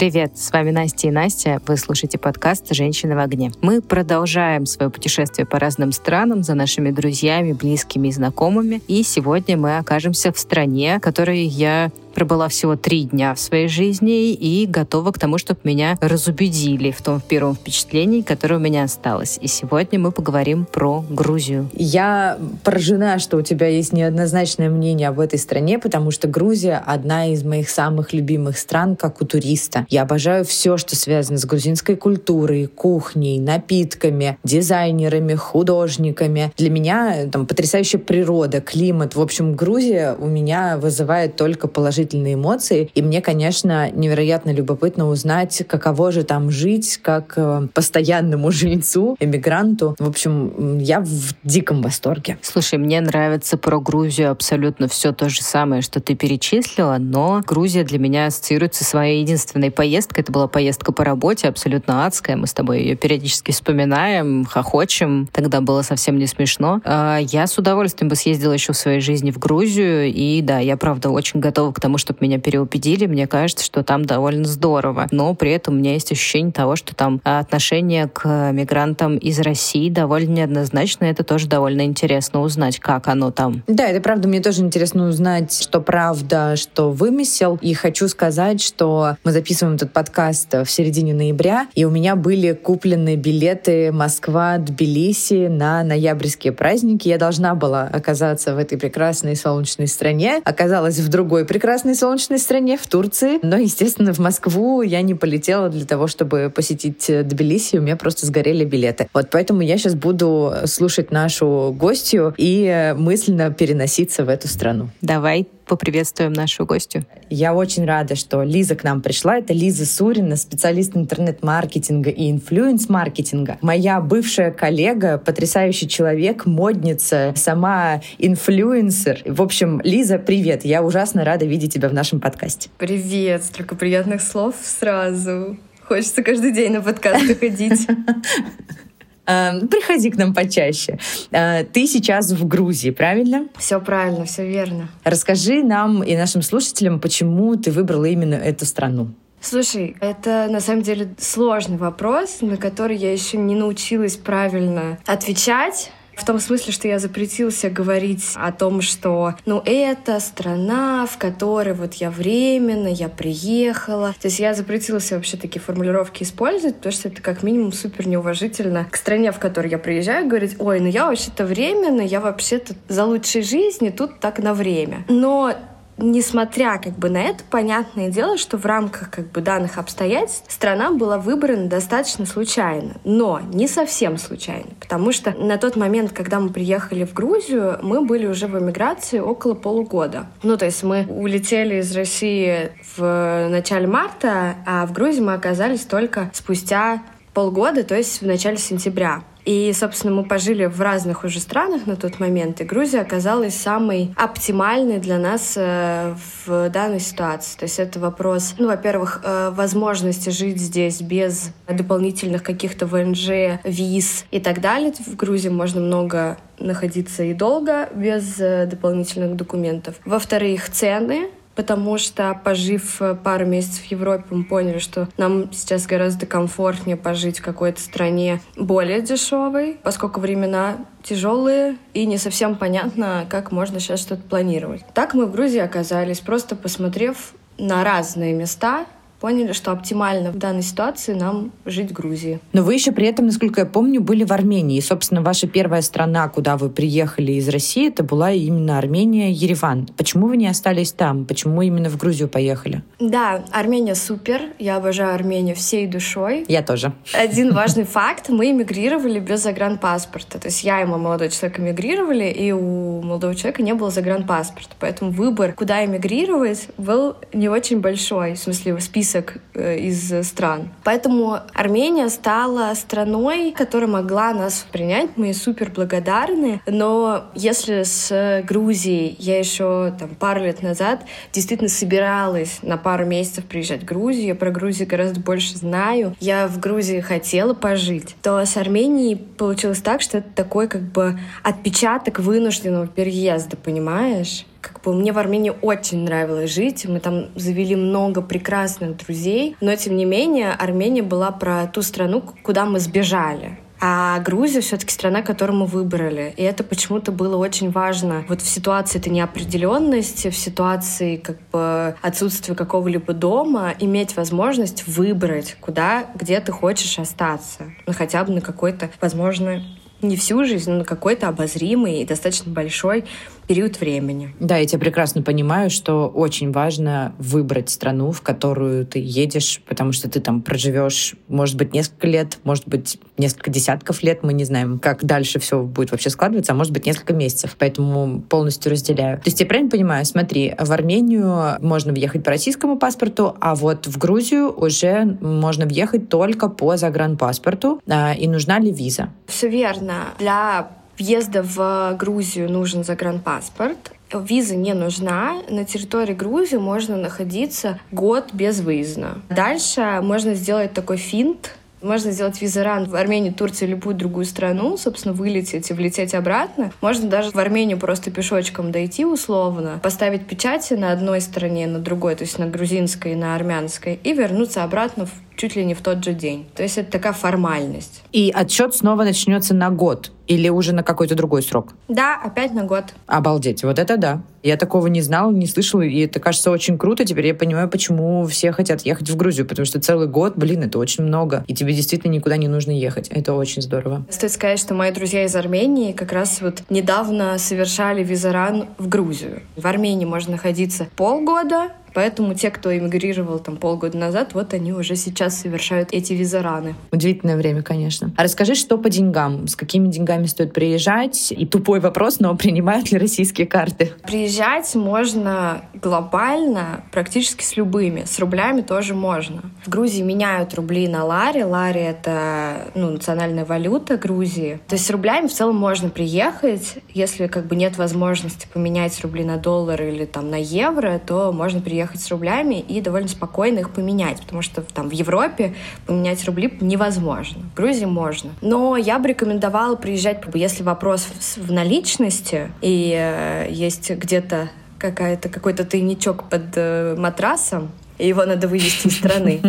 Привет, с вами Настя и Настя. Вы слушаете подкаст «Женщины в огне». Мы продолжаем свое путешествие по разным странам за нашими друзьями, близкими и знакомыми. И сегодня мы окажемся в стране, которой я пробыла всего три дня в своей жизни и готова к тому, чтобы меня разубедили в том первом впечатлении, которое у меня осталось. И сегодня мы поговорим про Грузию. Я поражена, что у тебя есть неоднозначное мнение об этой стране, потому что Грузия одна из моих самых любимых стран, как у туриста. Я обожаю все, что связано с грузинской культурой, кухней, напитками, дизайнерами, художниками. Для меня там потрясающая природа, климат. В общем, Грузия у меня вызывает только положительные положительные эмоции. И мне, конечно, невероятно любопытно узнать, каково же там жить как э, постоянному жильцу, эмигранту. В общем, я в диком восторге. Слушай, мне нравится про Грузию абсолютно все то же самое, что ты перечислила, но Грузия для меня ассоциируется своей единственной поездкой. Это была поездка по работе, абсолютно адская. Мы с тобой ее периодически вспоминаем, хохочем. Тогда было совсем не смешно. А, я с удовольствием бы съездила еще в своей жизни в Грузию. И да, я правда очень готова к тому, тому, чтобы меня переубедили, мне кажется, что там довольно здорово. Но при этом у меня есть ощущение того, что там отношение к мигрантам из России довольно неоднозначно. Это тоже довольно интересно узнать, как оно там. Да, это правда. Мне тоже интересно узнать, что правда, что вымысел. И хочу сказать, что мы записываем этот подкаст в середине ноября, и у меня были куплены билеты Москва-Тбилиси на ноябрьские праздники. Я должна была оказаться в этой прекрасной солнечной стране. Оказалась в другой прекрасной прекрасной солнечной стране, в Турции. Но, естественно, в Москву я не полетела для того, чтобы посетить Тбилиси. У меня просто сгорели билеты. Вот поэтому я сейчас буду слушать нашу гостью и мысленно переноситься в эту страну. Давай поприветствуем нашу гостью. Я очень рада, что Лиза к нам пришла. Это Лиза Сурина, специалист интернет-маркетинга и инфлюенс-маркетинга. Моя бывшая коллега, потрясающий человек, модница, сама инфлюенсер. В общем, Лиза, привет. Я ужасно рада видеть тебя в нашем подкасте. Привет. Столько приятных слов сразу. Хочется каждый день на подкасты ходить. Эм, приходи к нам почаще. Э, ты сейчас в Грузии, правильно? Все правильно, все верно. Расскажи нам и нашим слушателям, почему ты выбрала именно эту страну. Слушай, это на самом деле сложный вопрос, на который я еще не научилась правильно отвечать. В том смысле, что я запретился говорить о том, что ну это страна, в которой вот я временно, я приехала. То есть я запретился вообще такие формулировки использовать, потому что это как минимум супер неуважительно к стране, в которой я приезжаю, говорить, ой, ну я вообще-то временно, я вообще-то за лучшей жизни тут так на время. Но несмотря как бы на это, понятное дело, что в рамках как бы данных обстоятельств страна была выбрана достаточно случайно, но не совсем случайно, потому что на тот момент, когда мы приехали в Грузию, мы были уже в эмиграции около полугода. Ну, то есть мы улетели из России в начале марта, а в Грузии мы оказались только спустя полгода, то есть в начале сентября. И, собственно, мы пожили в разных уже странах на тот момент, и Грузия оказалась самой оптимальной для нас э, в данной ситуации. То есть это вопрос, ну, во-первых, э, возможности жить здесь без дополнительных каких-то ВНЖ, виз и так далее. В Грузии можно много находиться и долго без э, дополнительных документов. Во-вторых, цены потому что, пожив э, пару месяцев в Европе, мы поняли, что нам сейчас гораздо комфортнее пожить в какой-то стране более дешевой, поскольку времена тяжелые и не совсем понятно, как можно сейчас что-то планировать. Так мы в Грузии оказались, просто посмотрев на разные места, поняли, что оптимально в данной ситуации нам жить в Грузии. Но вы еще при этом, насколько я помню, были в Армении. И, собственно, ваша первая страна, куда вы приехали из России, это была именно Армения, Ереван. Почему вы не остались там? Почему именно в Грузию поехали? Да, Армения супер. Я обожаю Армению всей душой. Я тоже. Один важный факт. Мы эмигрировали без загранпаспорта. То есть я и мой молодой человек эмигрировали, и у молодого человека не было загранпаспорта. Поэтому выбор, куда эмигрировать, был не очень большой. В смысле, список список э, из стран. Поэтому Армения стала страной, которая могла нас принять. Мы супер благодарны. Но если с Грузией я еще там, пару лет назад действительно собиралась на пару месяцев приезжать в Грузию, я про Грузию гораздо больше знаю, я в Грузии хотела пожить, то с Арменией получилось так, что это такой как бы отпечаток вынужденного переезда, понимаешь? Как бы мне в Армении очень нравилось жить, мы там завели много прекрасных друзей, но тем не менее Армения была про ту страну, куда мы сбежали. А Грузия все-таки страна, которую мы выбрали. И это почему-то было очень важно. Вот в ситуации этой неопределенности, в ситуации как бы отсутствия какого-либо дома, иметь возможность выбрать, куда, где ты хочешь остаться. Ну, хотя бы на какой-то, возможно, не всю жизнь, но на какой-то обозримый и достаточно большой период времени. Да, я тебя прекрасно понимаю, что очень важно выбрать страну, в которую ты едешь, потому что ты там проживешь, может быть, несколько лет, может быть, несколько десятков лет, мы не знаем, как дальше все будет вообще складываться, а может быть, несколько месяцев, поэтому полностью разделяю. То есть я правильно понимаю, смотри, в Армению можно въехать по российскому паспорту, а вот в Грузию уже можно въехать только по загранпаспорту, а, и нужна ли виза? Все верно. Для въезда в Грузию нужен загранпаспорт. Виза не нужна. На территории Грузии можно находиться год без выезда. Дальше можно сделать такой финт, можно сделать визаран в Армению, Турцию, любую другую страну, собственно, вылететь и влететь обратно. Можно даже в Армению просто пешочком дойти условно, поставить печати на одной стороне, на другой, то есть на грузинской и на армянской, и вернуться обратно в чуть ли не в тот же день. То есть это такая формальность. И отсчет снова начнется на год или уже на какой-то другой срок? Да, опять на год. Обалдеть, вот это да. Я такого не знала, не слышала, и это кажется очень круто. Теперь я понимаю, почему все хотят ехать в Грузию, потому что целый год, блин, это очень много, и тебе действительно никуда не нужно ехать. Это очень здорово. Стоит сказать, что мои друзья из Армении как раз вот недавно совершали визаран в Грузию. В Армении можно находиться полгода, Поэтому те, кто эмигрировал там полгода назад, вот они уже сейчас совершают эти визараны. Удивительное время, конечно. А расскажи, что по деньгам? С какими деньгами стоит приезжать? И тупой вопрос, но принимают ли российские карты? Приезжать можно глобально практически с любыми. С рублями тоже можно. В Грузии меняют рубли на лари. Лари — это ну, национальная валюта Грузии. То есть с рублями в целом можно приехать. Если как бы нет возможности поменять рубли на доллары или там на евро, то можно приехать приехать с рублями и довольно спокойно их поменять, потому что там в Европе поменять рубли невозможно. В Грузии можно. Но я бы рекомендовала приезжать, если вопрос в наличности и э, есть где-то какая-то какой-то тайничок под э, матрасом, и его надо вывести из страны,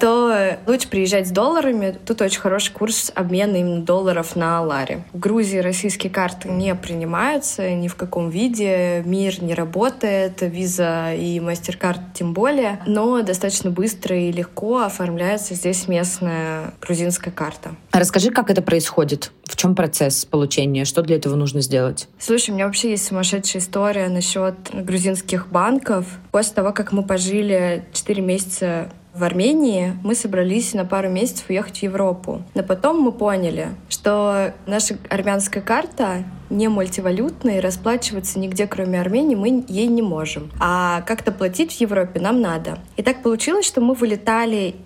то лучше приезжать с долларами. Тут очень хороший курс обмена именно долларов на лари. В Грузии российские карты не принимаются ни в каком виде. Мир не работает, виза и мастер-карт тем более. Но достаточно быстро и легко оформляется здесь местная грузинская карта. А расскажи, как это происходит? В чем процесс получения? Что для этого нужно сделать? Слушай, у меня вообще есть сумасшедшая история насчет грузинских банков. После того, как мы пожили 4 месяца в Армении, мы собрались на пару месяцев уехать в Европу. Но потом мы поняли, что наша армянская карта не мультивалютная, и расплачиваться нигде, кроме Армении, мы ей не можем. А как-то платить в Европе нам надо. И так получилось, что мы вылетали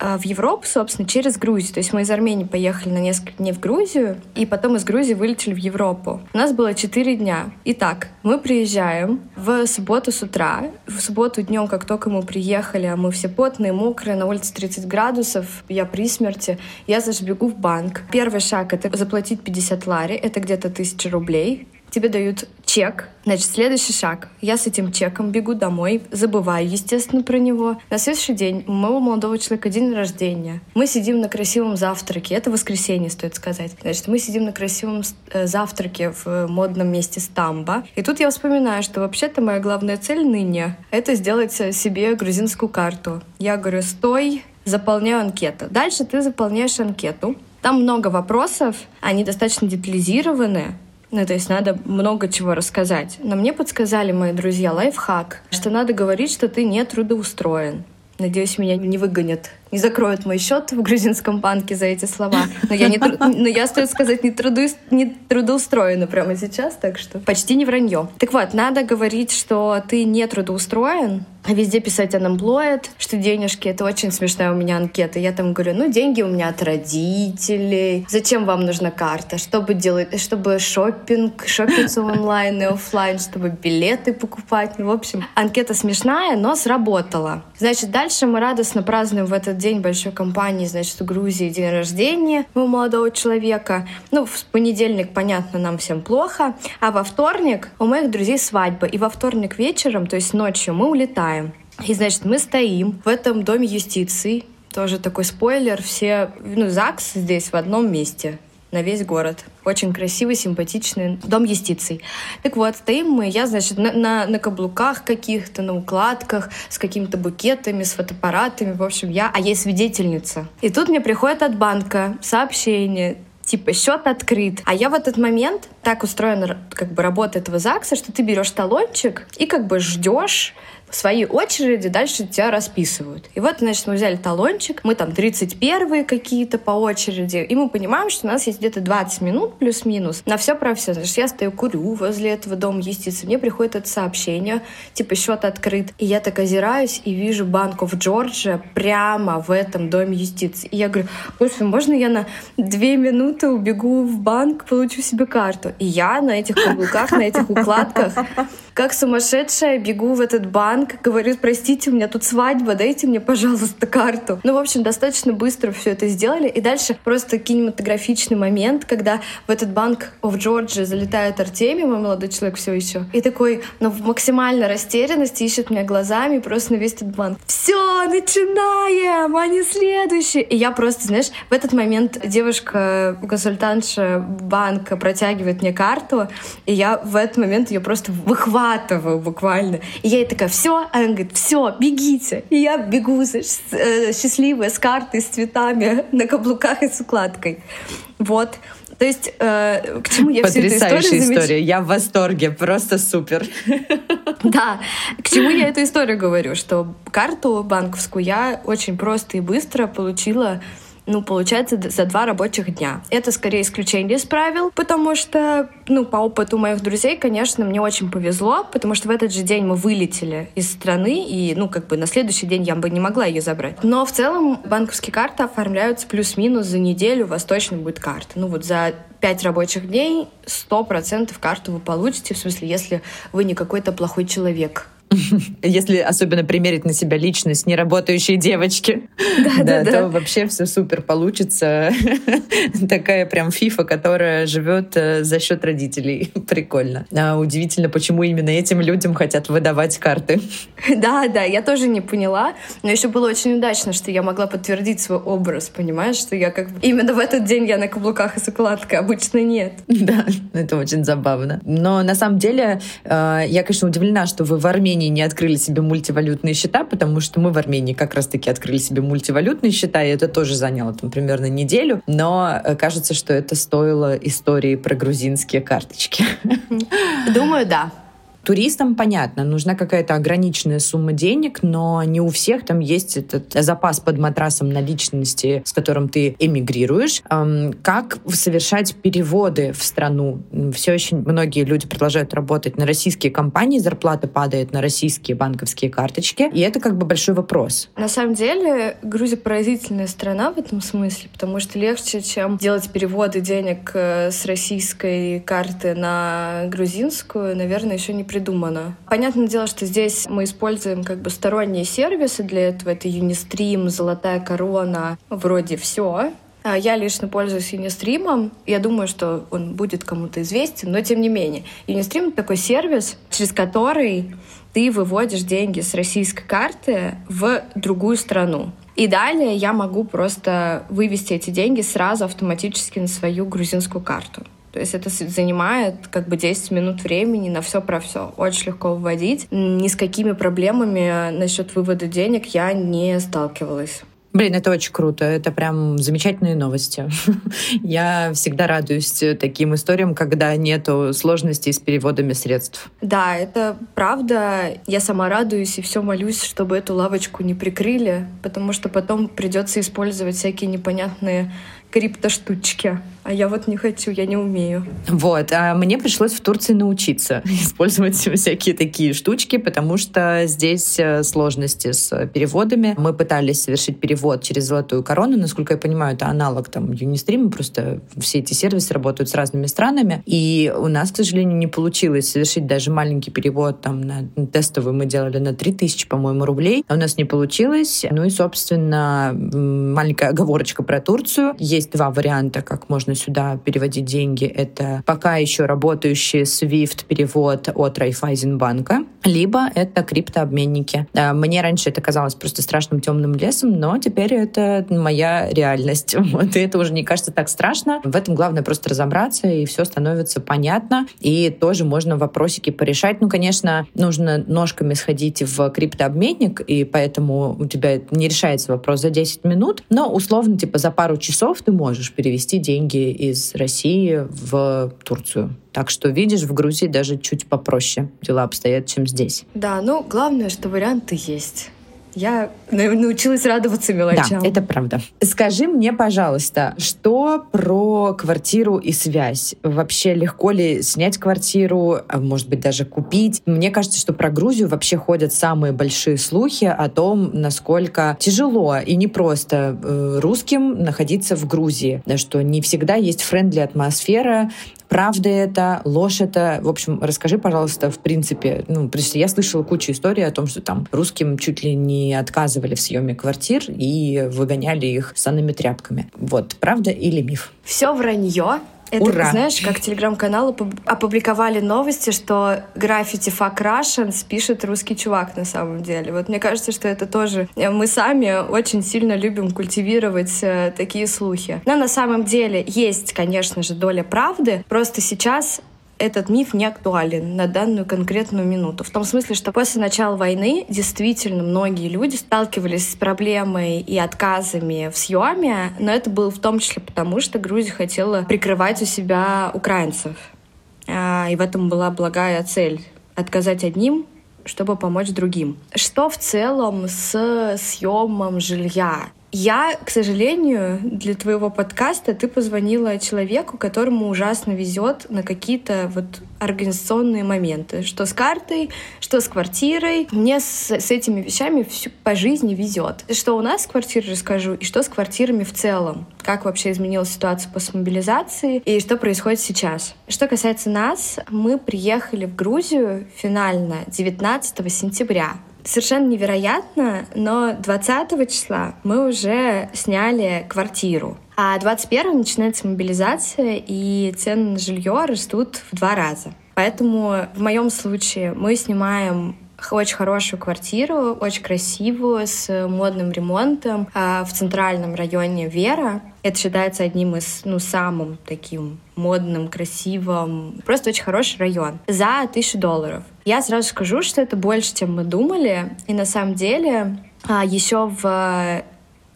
в Европу, собственно, через Грузию. То есть мы из Армении поехали на несколько дней в Грузию, и потом из Грузии вылетели в Европу. У нас было четыре дня. Итак, мы приезжаем в субботу с утра. В субботу днем, как только мы приехали, а мы все потные, мокрые, на улице 30 градусов, я при смерти, я зашбегу в банк. Первый шаг — это заплатить 50 лари, это где-то 1000 рублей тебе дают чек. Значит, следующий шаг. Я с этим чеком бегу домой, забываю, естественно, про него. На следующий день у моего молодого человека день рождения. Мы сидим на красивом завтраке. Это воскресенье, стоит сказать. Значит, мы сидим на красивом э, завтраке в модном месте Стамба. И тут я вспоминаю, что вообще-то моя главная цель ныне — это сделать себе грузинскую карту. Я говорю, стой, заполняю анкету. Дальше ты заполняешь анкету. Там много вопросов, они достаточно детализированы, ну, то есть надо много чего рассказать. Но мне подсказали мои друзья лайфхак, что надо говорить, что ты не трудоустроен. Надеюсь, меня не выгонят, не закроют мой счет в грузинском банке за эти слова. Но я, не, но я стоит сказать, не, труду, не трудоустроена прямо сейчас, так что почти не вранье. Так вот, надо говорить, что ты не трудоустроен, а везде писать unemployed, что денежки. Это очень смешная у меня анкета. Я там говорю, ну, деньги у меня от родителей. Зачем вам нужна карта? Чтобы делать, чтобы шопинг, шопиться онлайн и офлайн, чтобы билеты покупать. Ну, в общем, анкета смешная, но сработала. Значит, дальше мы радостно празднуем в этот день большой компании, значит, в Грузии день рождения у молодого человека. Ну, в понедельник, понятно, нам всем плохо. А во вторник у моих друзей свадьба. И во вторник вечером, то есть ночью, мы улетаем. И, значит, мы стоим в этом доме юстиции. Тоже такой спойлер. Все, ну, ЗАГС здесь в одном месте на весь город. Очень красивый, симпатичный дом юстиции. Так вот, стоим мы, я, значит, на, на, на каблуках каких-то, на укладках, с какими-то букетами, с фотоаппаратами. В общем, я, а я свидетельница. И тут мне приходит от банка сообщение, типа счет открыт. А я в этот момент так устроена как бы работа этого ЗАГСа, что ты берешь талончик и как бы ждешь в своей очереди дальше тебя расписывают. И вот, значит, мы взяли талончик, мы там 31-е какие-то по очереди, и мы понимаем, что у нас есть где-то 20 минут плюс-минус на все про все. Значит, я стою, курю возле этого дома юстиции, мне приходит это сообщение, типа счет открыт, и я так озираюсь и вижу банку в Джорджия прямо в этом доме юстиции. И я говорю, господи, можно я на две минуты убегу в банк, получу себе карту? И я на этих каблуках, на этих укладках, как сумасшедшая, бегу в этот банк, банк, говорит, простите, у меня тут свадьба, дайте мне, пожалуйста, карту. Ну, в общем, достаточно быстро все это сделали. И дальше просто кинематографичный момент, когда в этот банк в Джорджии залетает Артемий, мой молодой человек все еще, и такой, ну, в максимальной растерянности ищет меня глазами просто на весь этот банк. Все, начинаем, а не следующий. И я просто, знаешь, в этот момент девушка, консультантша банка протягивает мне карту, и я в этот момент ее просто выхватываю буквально. И я ей такая, все, все? Она говорит, все, бегите. И я бегу э, счастливая с картой, с цветами, на каблуках и с укладкой. Вот. То есть, э, к чему я Потрясающая всю эту историю история. Я в восторге. Просто супер. Да. К чему я эту историю говорю? Что карту банковскую я очень просто и быстро получила ну, получается, за два рабочих дня. Это скорее исключение из правил, потому что, ну, по опыту моих друзей, конечно, мне очень повезло, потому что в этот же день мы вылетели из страны, и, ну, как бы на следующий день я бы не могла ее забрать. Но в целом банковские карты оформляются плюс-минус за неделю, у вас точно будет карта. Ну, вот за пять рабочих дней сто процентов карту вы получите, в смысле, если вы не какой-то плохой человек. Если особенно примерить на себя личность неработающей девочки, да, да, да, то вообще все супер получится. Такая прям фифа, которая живет э, за счет родителей. Прикольно. А удивительно, почему именно этим людям хотят выдавать карты. Да, да, я тоже не поняла. Но еще было очень удачно, что я могла подтвердить свой образ, понимаешь, что я как бы именно в этот день я на каблуках и с укладкой, обычно нет. Да, это очень забавно. Но на самом деле э, я, конечно, удивлена, что вы в Армении Армении не открыли себе мультивалютные счета, потому что мы в Армении как раз-таки открыли себе мультивалютные счета, и это тоже заняло там примерно неделю. Но э, кажется, что это стоило истории про грузинские карточки. Думаю, да. Туристам, понятно, нужна какая-то ограниченная сумма денег, но не у всех там есть этот запас под матрасом наличности, с которым ты эмигрируешь. Как совершать переводы в страну? Все очень многие люди продолжают работать на российские компании, зарплата падает на российские банковские карточки, и это как бы большой вопрос. На самом деле Грузия поразительная страна в этом смысле, потому что легче, чем делать переводы денег э, с российской карты на грузинскую, наверное, еще не придумать придумано. Понятное дело, что здесь мы используем как бы сторонние сервисы для этого. Это Unistream, Золотая корона, вроде все. А я лично пользуюсь Unistream. Я думаю, что он будет кому-то известен, но тем не менее. Это такой сервис, через который ты выводишь деньги с российской карты в другую страну. И далее я могу просто вывести эти деньги сразу автоматически на свою грузинскую карту. То есть это занимает как бы 10 минут времени на все про все. Очень легко выводить. Ни с какими проблемами насчет вывода денег я не сталкивалась. Блин, это очень круто. Это прям замечательные новости. Я всегда радуюсь таким историям, когда нету сложностей с переводами средств. Да, это правда. Я сама радуюсь и все молюсь, чтобы эту лавочку не прикрыли, потому что потом придется использовать всякие непонятные криптоштучки. А я вот не хочу, я не умею. Вот, а мне пришлось в Турции научиться использовать всякие такие штучки, потому что здесь э, сложности с переводами. Мы пытались совершить перевод через Золотую Корону, насколько я понимаю, это аналог там Юнистрима, просто все эти сервисы работают с разными странами, и у нас, к сожалению, не получилось совершить даже маленький перевод там на тестовый мы делали на 3000, по-моему, рублей, а у нас не получилось. Ну и, собственно, маленькая оговорочка про Турцию. Есть два варианта, как можно сюда переводить деньги. Это пока еще работающий SWIFT перевод от Райфайзенбанка, либо это криптообменники. Мне раньше это казалось просто страшным темным лесом, но теперь это моя реальность. Вот, и это уже не кажется так страшно. В этом главное просто разобраться, и все становится понятно. И тоже можно вопросики порешать. Ну, конечно, нужно ножками сходить в криптообменник, и поэтому у тебя не решается вопрос за 10 минут, но условно, типа, за пару часов ты можешь перевести деньги из России в Турцию. Так что, видишь, в Грузии даже чуть попроще дела обстоят, чем здесь. Да, ну, главное, что варианты есть. Я научилась радоваться мелочам. Да, это правда. Скажи мне, пожалуйста, что про квартиру и связь? Вообще легко ли снять квартиру, а может быть, даже купить? Мне кажется, что про Грузию вообще ходят самые большие слухи о том, насколько тяжело и непросто э, русским находиться в Грузии, что не всегда есть френдли атмосфера, Правда это, ложь это? В общем, расскажи, пожалуйста, в принципе, ну, что я слышала кучу историй о том, что там русским чуть ли не отказывали в съеме квартир и выгоняли их санными тряпками. Вот, правда или миф? Все вранье. Это, Ура! знаешь, как телеграм-каналы опубликовали новости, что граффити Fuck Russians пишет русский чувак на самом деле. Вот мне кажется, что это тоже... Э, мы сами очень сильно любим культивировать э, такие слухи. Но на самом деле есть, конечно же, доля правды. Просто сейчас этот миф не актуален на данную конкретную минуту. В том смысле, что после начала войны действительно многие люди сталкивались с проблемой и отказами в съеме, но это было в том числе потому, что Грузия хотела прикрывать у себя украинцев. А, и в этом была благая цель — отказать одним, чтобы помочь другим. Что в целом с съемом жилья? Я, к сожалению, для твоего подкаста ты позвонила человеку, которому ужасно везет на какие-то вот организационные моменты. Что с картой, что с квартирой. Мне с, с этими вещами всю, по жизни везет. Что у нас с квартирой расскажу, и что с квартирами в целом. Как вообще изменилась ситуация после мобилизации, и что происходит сейчас. Что касается нас, мы приехали в Грузию финально 19 сентября совершенно невероятно, но 20 числа мы уже сняли квартиру. А 21 начинается мобилизация, и цены на жилье растут в два раза. Поэтому в моем случае мы снимаем очень хорошую квартиру, очень красивую, с модным ремонтом а, в центральном районе Вера. Это считается одним из, ну, самым таким модным, красивым, просто очень хороший район. За тысячу долларов. Я сразу скажу, что это больше, чем мы думали. И на самом деле а, еще в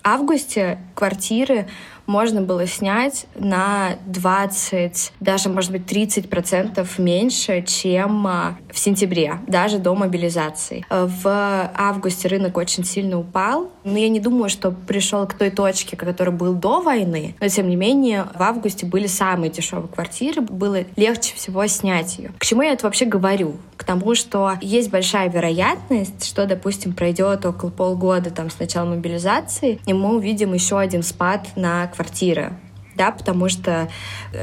августе квартиры можно было снять на 20, даже, может быть, 30 процентов меньше, чем а, в сентябре, даже до мобилизации. В августе рынок очень сильно упал, но я не думаю, что пришел к той точке, который был до войны, но, тем не менее, в августе были самые дешевые квартиры, было легче всего снять ее. К чему я это вообще говорю? К тому, что есть большая вероятность, что, допустим, пройдет около полгода там, с начала мобилизации, и мы увидим еще один спад на квартиры да, потому что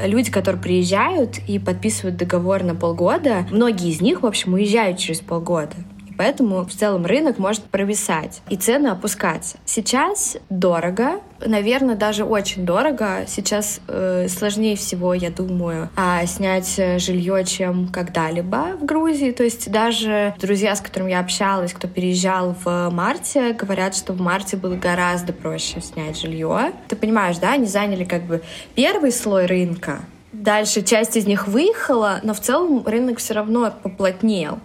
люди, которые приезжают и подписывают договор на полгода, многие из них, в общем, уезжают через полгода. Поэтому в целом рынок может провисать и цены опускаться. Сейчас дорого, наверное, даже очень дорого. Сейчас э, сложнее всего, я думаю, а, снять жилье, чем когда-либо в Грузии. То есть даже друзья, с которыми я общалась, кто переезжал в марте, говорят, что в марте было гораздо проще снять жилье. Ты понимаешь, да, они заняли как бы первый слой рынка, Дальше часть из них выехала, но в целом рынок все равно поплотнел.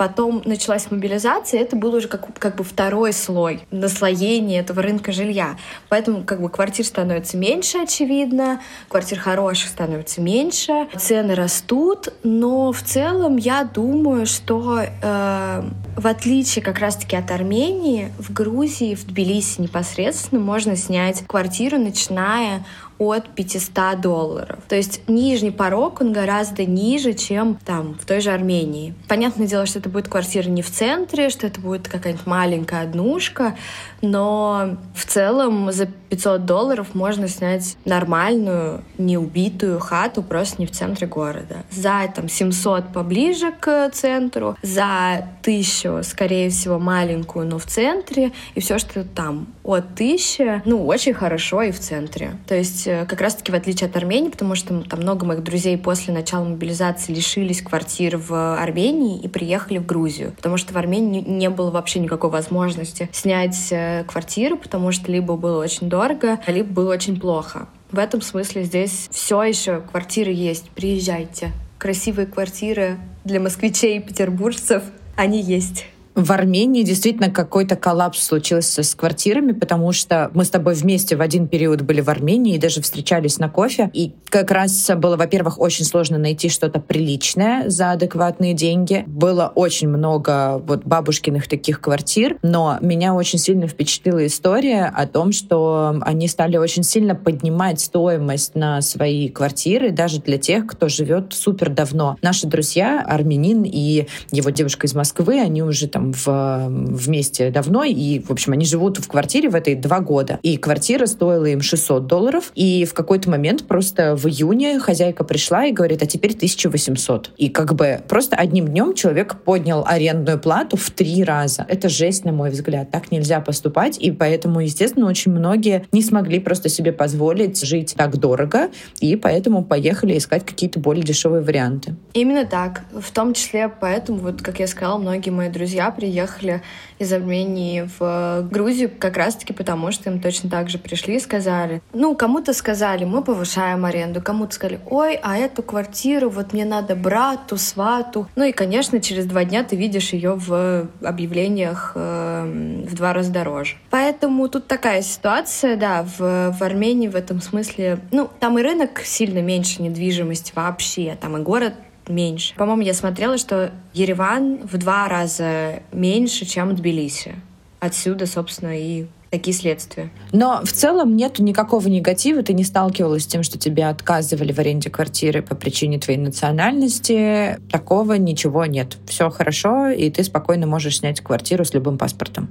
Потом началась мобилизация, это был уже как, как бы второй слой наслоения этого рынка жилья. Поэтому как бы квартир становится меньше, очевидно, квартир хороших становится меньше, цены растут, но в целом я думаю, что э, в отличие как раз-таки от Армении, в Грузии, в Тбилиси непосредственно можно снять квартиру, начиная от 500 долларов. То есть нижний порог, он гораздо ниже, чем там, в той же Армении. Понятное дело, что это будет квартира не в центре, что это будет какая-нибудь маленькая однушка, но в целом за 500 долларов можно снять нормальную, неубитую хату просто не в центре города. За там 700 поближе к центру, за 1000, скорее всего, маленькую, но в центре, и все, что там от 1000, ну, очень хорошо и в центре. То есть Э, как раз-таки в отличие от Армении, потому что там много моих друзей после начала мобилизации лишились квартир в Армении и приехали в Грузию, потому что в Армении не было вообще никакой возможности снять э, квартиру, потому что либо было очень дорого, либо было очень плохо. В этом смысле здесь все еще квартиры есть. Приезжайте. Красивые квартиры для москвичей и петербуржцев, они есть в Армении действительно какой-то коллапс случился с квартирами, потому что мы с тобой вместе в один период были в Армении и даже встречались на кофе. И как раз было, во-первых, очень сложно найти что-то приличное за адекватные деньги. Было очень много вот бабушкиных таких квартир, но меня очень сильно впечатлила история о том, что они стали очень сильно поднимать стоимость на свои квартиры, даже для тех, кто живет супер давно. Наши друзья, армянин и его девушка из Москвы, они уже там в, вместе давно, и, в общем, они живут в квартире в этой два года. И квартира стоила им 600 долларов, и в какой-то момент просто в июне хозяйка пришла и говорит, а теперь 1800. И как бы просто одним днем человек поднял арендную плату в три раза. Это жесть, на мой взгляд. Так нельзя поступать, и поэтому, естественно, очень многие не смогли просто себе позволить жить так дорого, и поэтому поехали искать какие-то более дешевые варианты. Именно так. В том числе поэтому, вот как я сказала, многие мои друзья приехали из Армении в Грузию как раз-таки потому, что им точно так же пришли и сказали, ну, кому-то сказали, мы повышаем аренду, кому-то сказали, ой, а эту квартиру вот мне надо брату, свату. Ну и, конечно, через два дня ты видишь ее в объявлениях э, в два раза дороже. Поэтому тут такая ситуация, да, в, в Армении в этом смысле, ну, там и рынок сильно меньше недвижимости вообще, там и город меньше. По-моему, я смотрела, что Ереван в два раза меньше, чем Тбилиси. Отсюда, собственно, и такие следствия. Но в целом нет никакого негатива. Ты не сталкивалась с тем, что тебе отказывали в аренде квартиры по причине твоей национальности. Такого ничего нет. Все хорошо, и ты спокойно можешь снять квартиру с любым паспортом.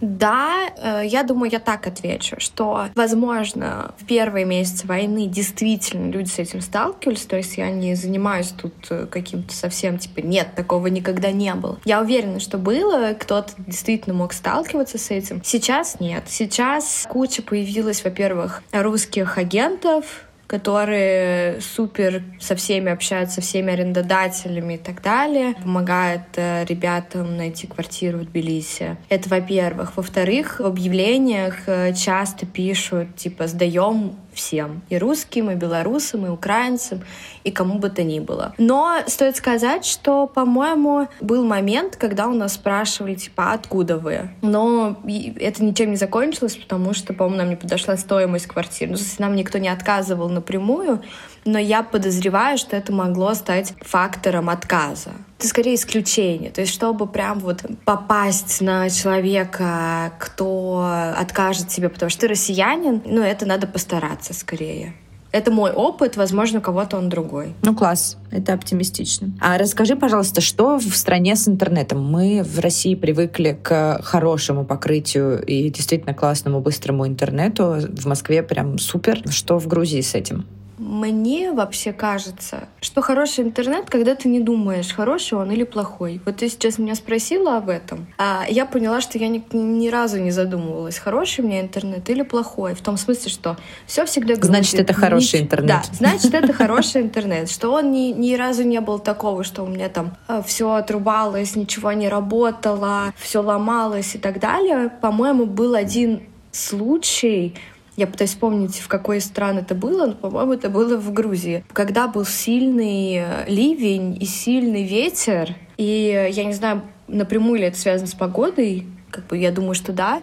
Да, э, я думаю, я так отвечу, что, возможно, в первые месяцы войны действительно люди с этим сталкивались, то есть я не занимаюсь тут э, каким-то совсем, типа, нет, такого никогда не было. Я уверена, что было, кто-то действительно мог сталкиваться с этим. Сейчас нет. Сейчас куча появилась, во-первых, русских агентов, которые супер со всеми общаются, со всеми арендодателями и так далее, помогают э, ребятам найти квартиру в Тбилиси. Это во-первых. Во-вторых, в объявлениях э, часто пишут, типа, сдаем всем. И русским, и белорусам, и украинцам, и кому бы то ни было. Но стоит сказать, что, по-моему, был момент, когда у нас спрашивали, типа, «А откуда вы? Но это ничем не закончилось, потому что, по-моему, нам не подошла стоимость квартиры. Ну, нам никто не отказывал напрямую, но я подозреваю, что это могло стать фактором отказа. Это скорее исключение. То есть, чтобы прям вот попасть на человека, кто откажет тебе, потому что ты россиянин, ну, это надо постараться скорее. Это мой опыт, возможно, у кого-то он другой. Ну, класс. Это оптимистично. А расскажи, пожалуйста, что в стране с интернетом? Мы в России привыкли к хорошему покрытию и действительно классному быстрому интернету. В Москве прям супер. Что в Грузии с этим? Мне вообще кажется, что хороший интернет, когда ты не думаешь, хороший он или плохой. Вот ты сейчас меня спросила об этом, а я поняла, что я ни, ни разу не задумывалась, хороший у меня интернет или плохой. В том смысле, что все всегда грузит. Значит, это хороший интернет. Да, значит, это хороший интернет. Что он ни, ни разу не был такого, что у меня там э, все отрубалось, ничего не работало, все ломалось и так далее. По-моему, был один случай, я пытаюсь вспомнить, в какой стране это было, но, по-моему, это было в Грузии. Когда был сильный э, ливень и сильный ветер, и э, я не знаю, напрямую ли это связано с погодой, как бы я думаю, что да,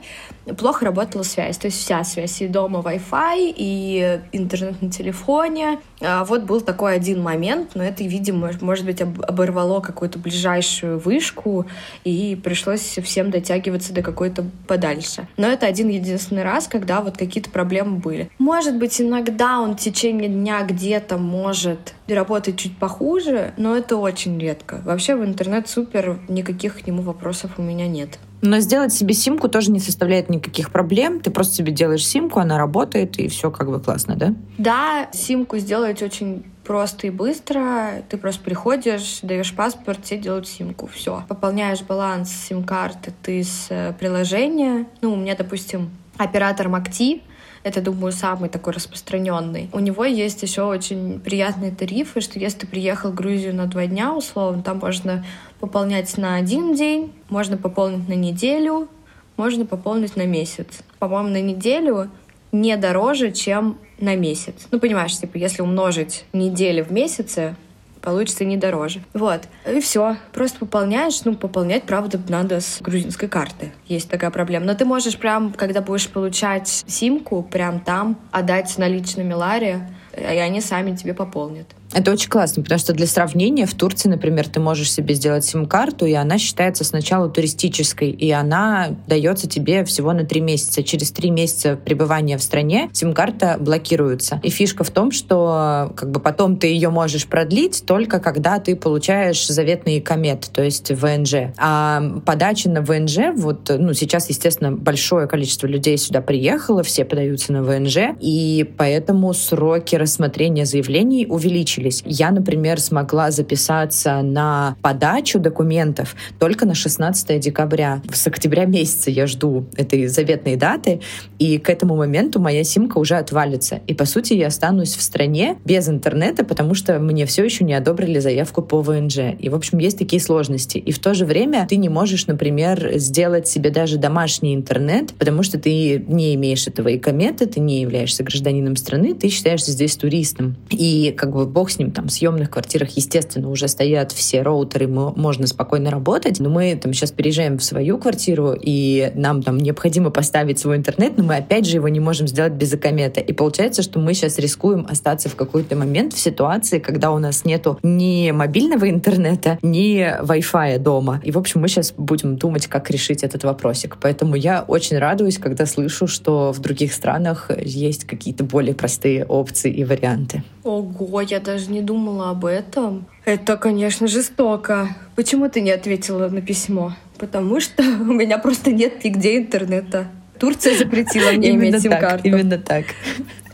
плохо работала связь. То есть вся связь и дома Wi-Fi, и интернет на телефоне. А вот был такой один момент, но это, видимо, может быть, оборвало какую-то ближайшую вышку, и пришлось всем дотягиваться до какой-то подальше. Но это один единственный раз, когда вот какие-то проблемы были. Может быть, иногда он в течение дня где-то может работать чуть похуже, но это очень редко. Вообще в интернет супер, никаких к нему вопросов у меня нет. Но сделать себе симку тоже не составляет никаких проблем. Ты просто себе делаешь симку, она работает, и все как бы классно, да? Да, симку сделать очень просто и быстро. Ты просто приходишь, даешь паспорт, тебе делают симку. Все. Пополняешь баланс сим-карты ты с э, приложения. Ну, у меня, допустим, оператор Макти, это, думаю, самый такой распространенный. У него есть еще очень приятные тарифы, что если ты приехал в Грузию на два дня, условно, там можно пополнять на один день, можно пополнить на неделю, можно пополнить на месяц. По-моему, на неделю не дороже, чем на месяц. Ну, понимаешь, типа, если умножить недели в месяце, получится не дороже. Вот. И все. Просто пополняешь. Ну, пополнять, правда, надо с грузинской карты. Есть такая проблема. Но ты можешь прям, когда будешь получать симку, прям там отдать наличными Ларе, и они сами тебе пополнят. Это очень классно, потому что для сравнения в Турции, например, ты можешь себе сделать сим-карту, и она считается сначала туристической, и она дается тебе всего на три месяца. Через три месяца пребывания в стране сим-карта блокируется. И фишка в том, что как бы потом ты ее можешь продлить только когда ты получаешь заветный комет, то есть ВНЖ. А подача на ВНЖ, вот, ну, сейчас, естественно, большое количество людей сюда приехало, все подаются на ВНЖ, и поэтому сроки рассмотрения заявлений увеличились увеличились. Я, например, смогла записаться на подачу документов только на 16 декабря. С октября месяца я жду этой заветной даты, и к этому моменту моя симка уже отвалится. И, по сути, я останусь в стране без интернета, потому что мне все еще не одобрили заявку по ВНЖ. И, в общем, есть такие сложности. И в то же время ты не можешь, например, сделать себе даже домашний интернет, потому что ты не имеешь этого и кометы, ты не являешься гражданином страны, ты считаешься здесь туристом. И как бы бог с ним, там, в съемных квартирах, естественно, уже стоят все роутеры, можно спокойно работать, но мы там сейчас переезжаем в свою квартиру, и нам там необходимо поставить свой интернет, но мы опять же его не можем сделать без акомета. И получается, что мы сейчас рискуем остаться в какой-то момент в ситуации, когда у нас нету ни мобильного интернета, ни Wi-Fi дома. И, в общем, мы сейчас будем думать, как решить этот вопросик. Поэтому я очень радуюсь, когда слышу, что в других странах есть какие-то более простые опции и варианты. Ого, я даже не думала об этом. Это, конечно, жестоко. Почему ты не ответила на письмо? Потому что у меня просто нет нигде интернета. Турция запретила мне иметь сим-карту. Именно так.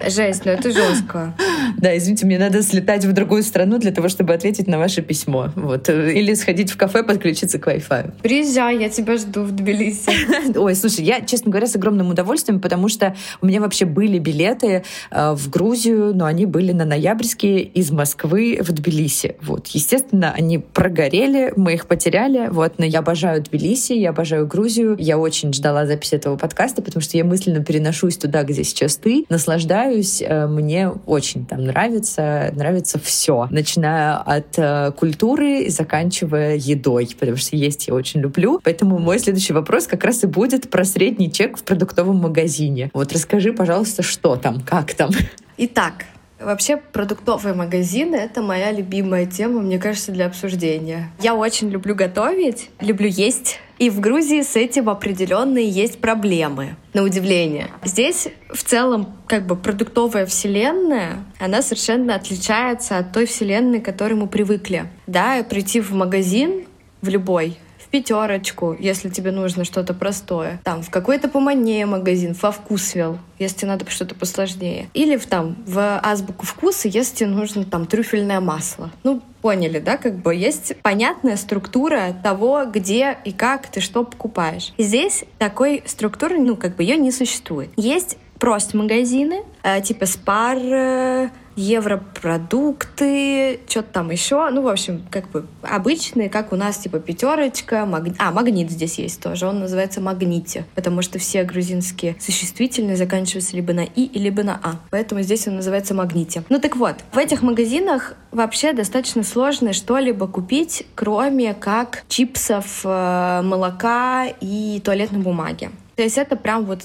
Жесть, ну это жестко. Да, извините, мне надо слетать в другую страну для того, чтобы ответить на ваше письмо. Вот. Или сходить в кафе, подключиться к Wi-Fi. Приезжай, я тебя жду в Тбилиси. Ой, слушай, я, честно говоря, с огромным удовольствием, потому что у меня вообще были билеты э, в Грузию, но они были на ноябрьские из Москвы в Тбилиси. Вот. Естественно, они прогорели, мы их потеряли, вот, но я обожаю Тбилиси, я обожаю Грузию. Я очень ждала записи этого подкаста, потому что я мысленно переношусь туда, где сейчас ты, наслаждаюсь общаюсь, э, мне очень там нравится, нравится все, начиная от э, культуры и заканчивая едой, потому что есть я очень люблю. Поэтому мой следующий вопрос как раз и будет про средний чек в продуктовом магазине. Вот расскажи, пожалуйста, что там, как там? Итак, Вообще, продуктовые магазины — это моя любимая тема, мне кажется, для обсуждения. Я очень люблю готовить, люблю есть, и в Грузии с этим определенные есть проблемы, на удивление. Здесь в целом как бы продуктовая вселенная, она совершенно отличается от той вселенной, к которой мы привыкли. Да, прийти в магазин, в любой, пятерочку, если тебе нужно что-то простое. Там в какой-то поманнее магазин, во вкусвел, если надо что-то посложнее. Или в, там в азбуку вкуса, если тебе нужно там трюфельное масло. Ну, поняли, да, как бы есть понятная структура того, где и как ты что покупаешь. Здесь такой структуры, ну, как бы ее не существует. Есть просто магазины, э, типа Спар, э, европродукты, что-то там еще. Ну, в общем, как бы обычные, как у нас, типа пятерочка, маг... а, магнит здесь есть тоже. Он называется магните, потому что все грузинские существительные заканчиваются либо на и, либо на а. Поэтому здесь он называется магните. Ну так вот, в этих магазинах вообще достаточно сложно что-либо купить, кроме как чипсов, э, молока и туалетной бумаги. То есть это прям вот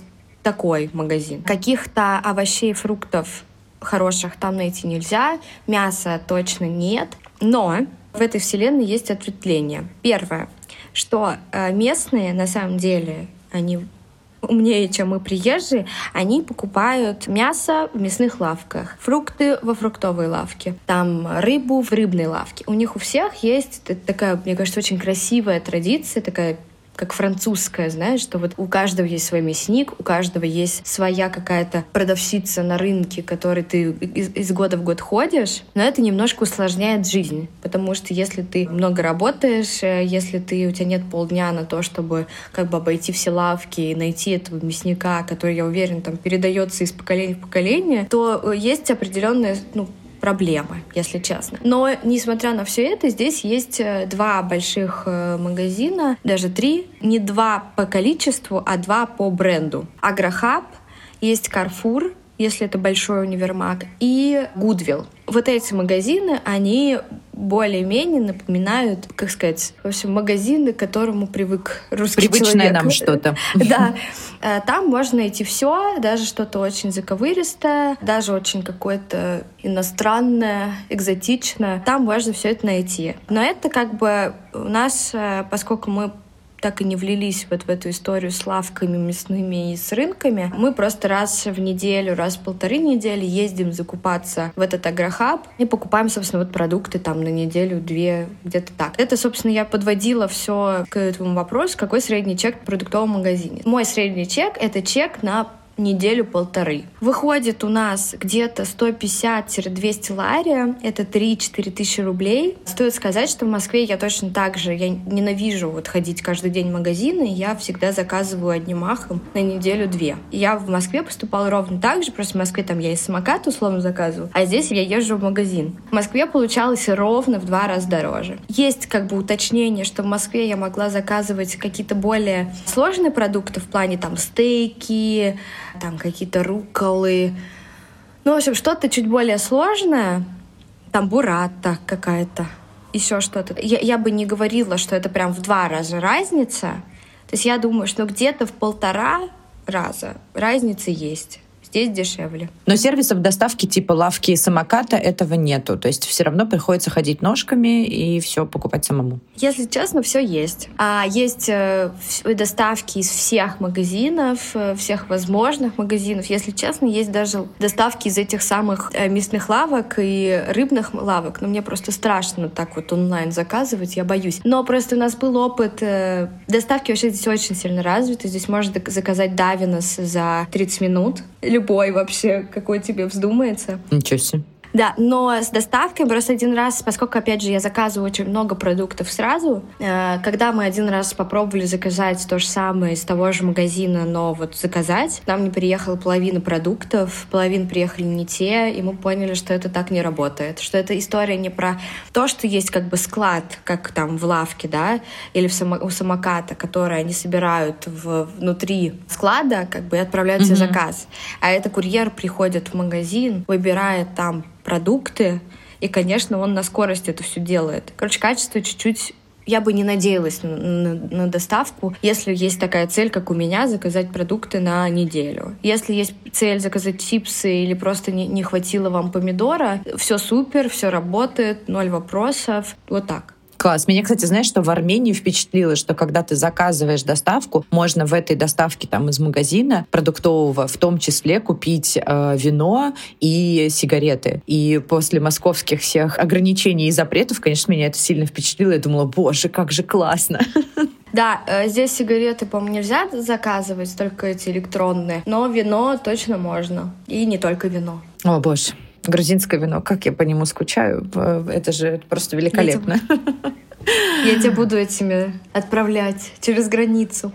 такой магазин. Каких-то овощей, фруктов хороших там найти нельзя, мяса точно нет, но в этой вселенной есть ответвление. Первое, что э, местные на самом деле, они умнее, чем мы приезжие, они покупают мясо в мясных лавках, фрукты во фруктовой лавке, там рыбу в рыбной лавке. У них у всех есть такая, мне кажется, очень красивая традиция, такая как французская, знаешь, что вот у каждого есть свой мясник, у каждого есть своя какая-то продавщица на рынке, которой ты из, из года в год ходишь, но это немножко усложняет жизнь, потому что если ты много работаешь, э, если ты, у тебя нет полдня на то, чтобы как бы обойти все лавки и найти этого мясника, который, я уверен, там передается из поколения в поколение, то э, есть определенная, ну, проблемы, если честно. Но, несмотря на все это, здесь есть э, два больших э, магазина, даже три. Не два по количеству, а два по бренду. Агрохаб, есть Carrefour, если это большой универмаг, и Goodwill. Вот эти магазины, они более-менее напоминают, как сказать, в общем, магазины, к которому привык русский Привычное человек. нам что-то. Да. Э, там можно найти все, даже что-то очень заковыристое, даже очень какое-то иностранное, экзотичное. Там можно все это найти. Но это как бы у нас, э, поскольку мы так и не влились вот в эту историю с лавками мясными и с рынками. Мы просто раз в неделю, раз в полторы недели ездим закупаться в этот агрохаб и покупаем, собственно, вот продукты там на неделю-две, где-то так. Это, собственно, я подводила все к этому вопросу, какой средний чек в продуктовом магазине. Мой средний чек — это чек на неделю-полторы. Выходит у нас где-то 150-200 лария, это 3-4 тысячи рублей. Стоит сказать, что в Москве я точно так же, я ненавижу вот ходить каждый день в магазины, я всегда заказываю одним махом на неделю-две. Я в Москве поступала ровно так же, просто в Москве там я и самокат условно заказываю, а здесь я езжу в магазин. В Москве получалось ровно в два раза дороже. Есть как бы уточнение, что в Москве я могла заказывать какие-то более сложные продукты в плане там стейки, там какие-то руколы. Ну, в общем, что-то чуть более сложное, там бурата какая-то, еще что-то. Я, я бы не говорила, что это прям в два раза разница. То есть я думаю, что где-то в полтора раза разница есть здесь дешевле. Но сервисов доставки типа лавки и самоката этого нету. То есть все равно приходится ходить ножками и все покупать самому. Если честно, все есть. А есть э, доставки из всех магазинов, э, всех возможных магазинов. Если честно, есть даже доставки из этих самых э, мясных лавок и рыбных лавок. Но мне просто страшно так вот онлайн заказывать, я боюсь. Но просто у нас был опыт доставки вообще здесь очень сильно развиты. Здесь можно заказать Давинос за 30 минут любой вообще, какой тебе вздумается. Ничего себе. Да, но с доставкой просто один раз, поскольку, опять же, я заказываю очень много продуктов сразу, э, когда мы один раз попробовали заказать то же самое из того же магазина, но вот заказать, нам не приехала половина продуктов, половина приехали не те, и мы поняли, что это так не работает, что эта история не про то, что есть как бы склад, как там в лавке, да, или в само, у самоката, который они собирают в, внутри склада, как бы и отправляют mm-hmm. себе заказ, а это курьер приходит в магазин, выбирает там продукты, и, конечно, он на скорость это все делает. Короче, качество чуть-чуть я бы не надеялась на, на, на доставку, если есть такая цель, как у меня, заказать продукты на неделю. Если есть цель заказать чипсы или просто не, не хватило вам помидора, все супер, все работает, ноль вопросов. Вот так. Класс. Меня, кстати, знаешь, что в Армении впечатлило, что когда ты заказываешь доставку, можно в этой доставке там из магазина продуктового в том числе купить э, вино и сигареты. И после московских всех ограничений и запретов, конечно, меня это сильно впечатлило. Я думала, боже, как же классно. Да, э, здесь сигареты, по-моему, нельзя заказывать, только эти электронные. Но вино точно можно. И не только вино. О, боже грузинское вино, как я по нему скучаю. Это же просто великолепно. Я тебя буду этими отправлять через границу.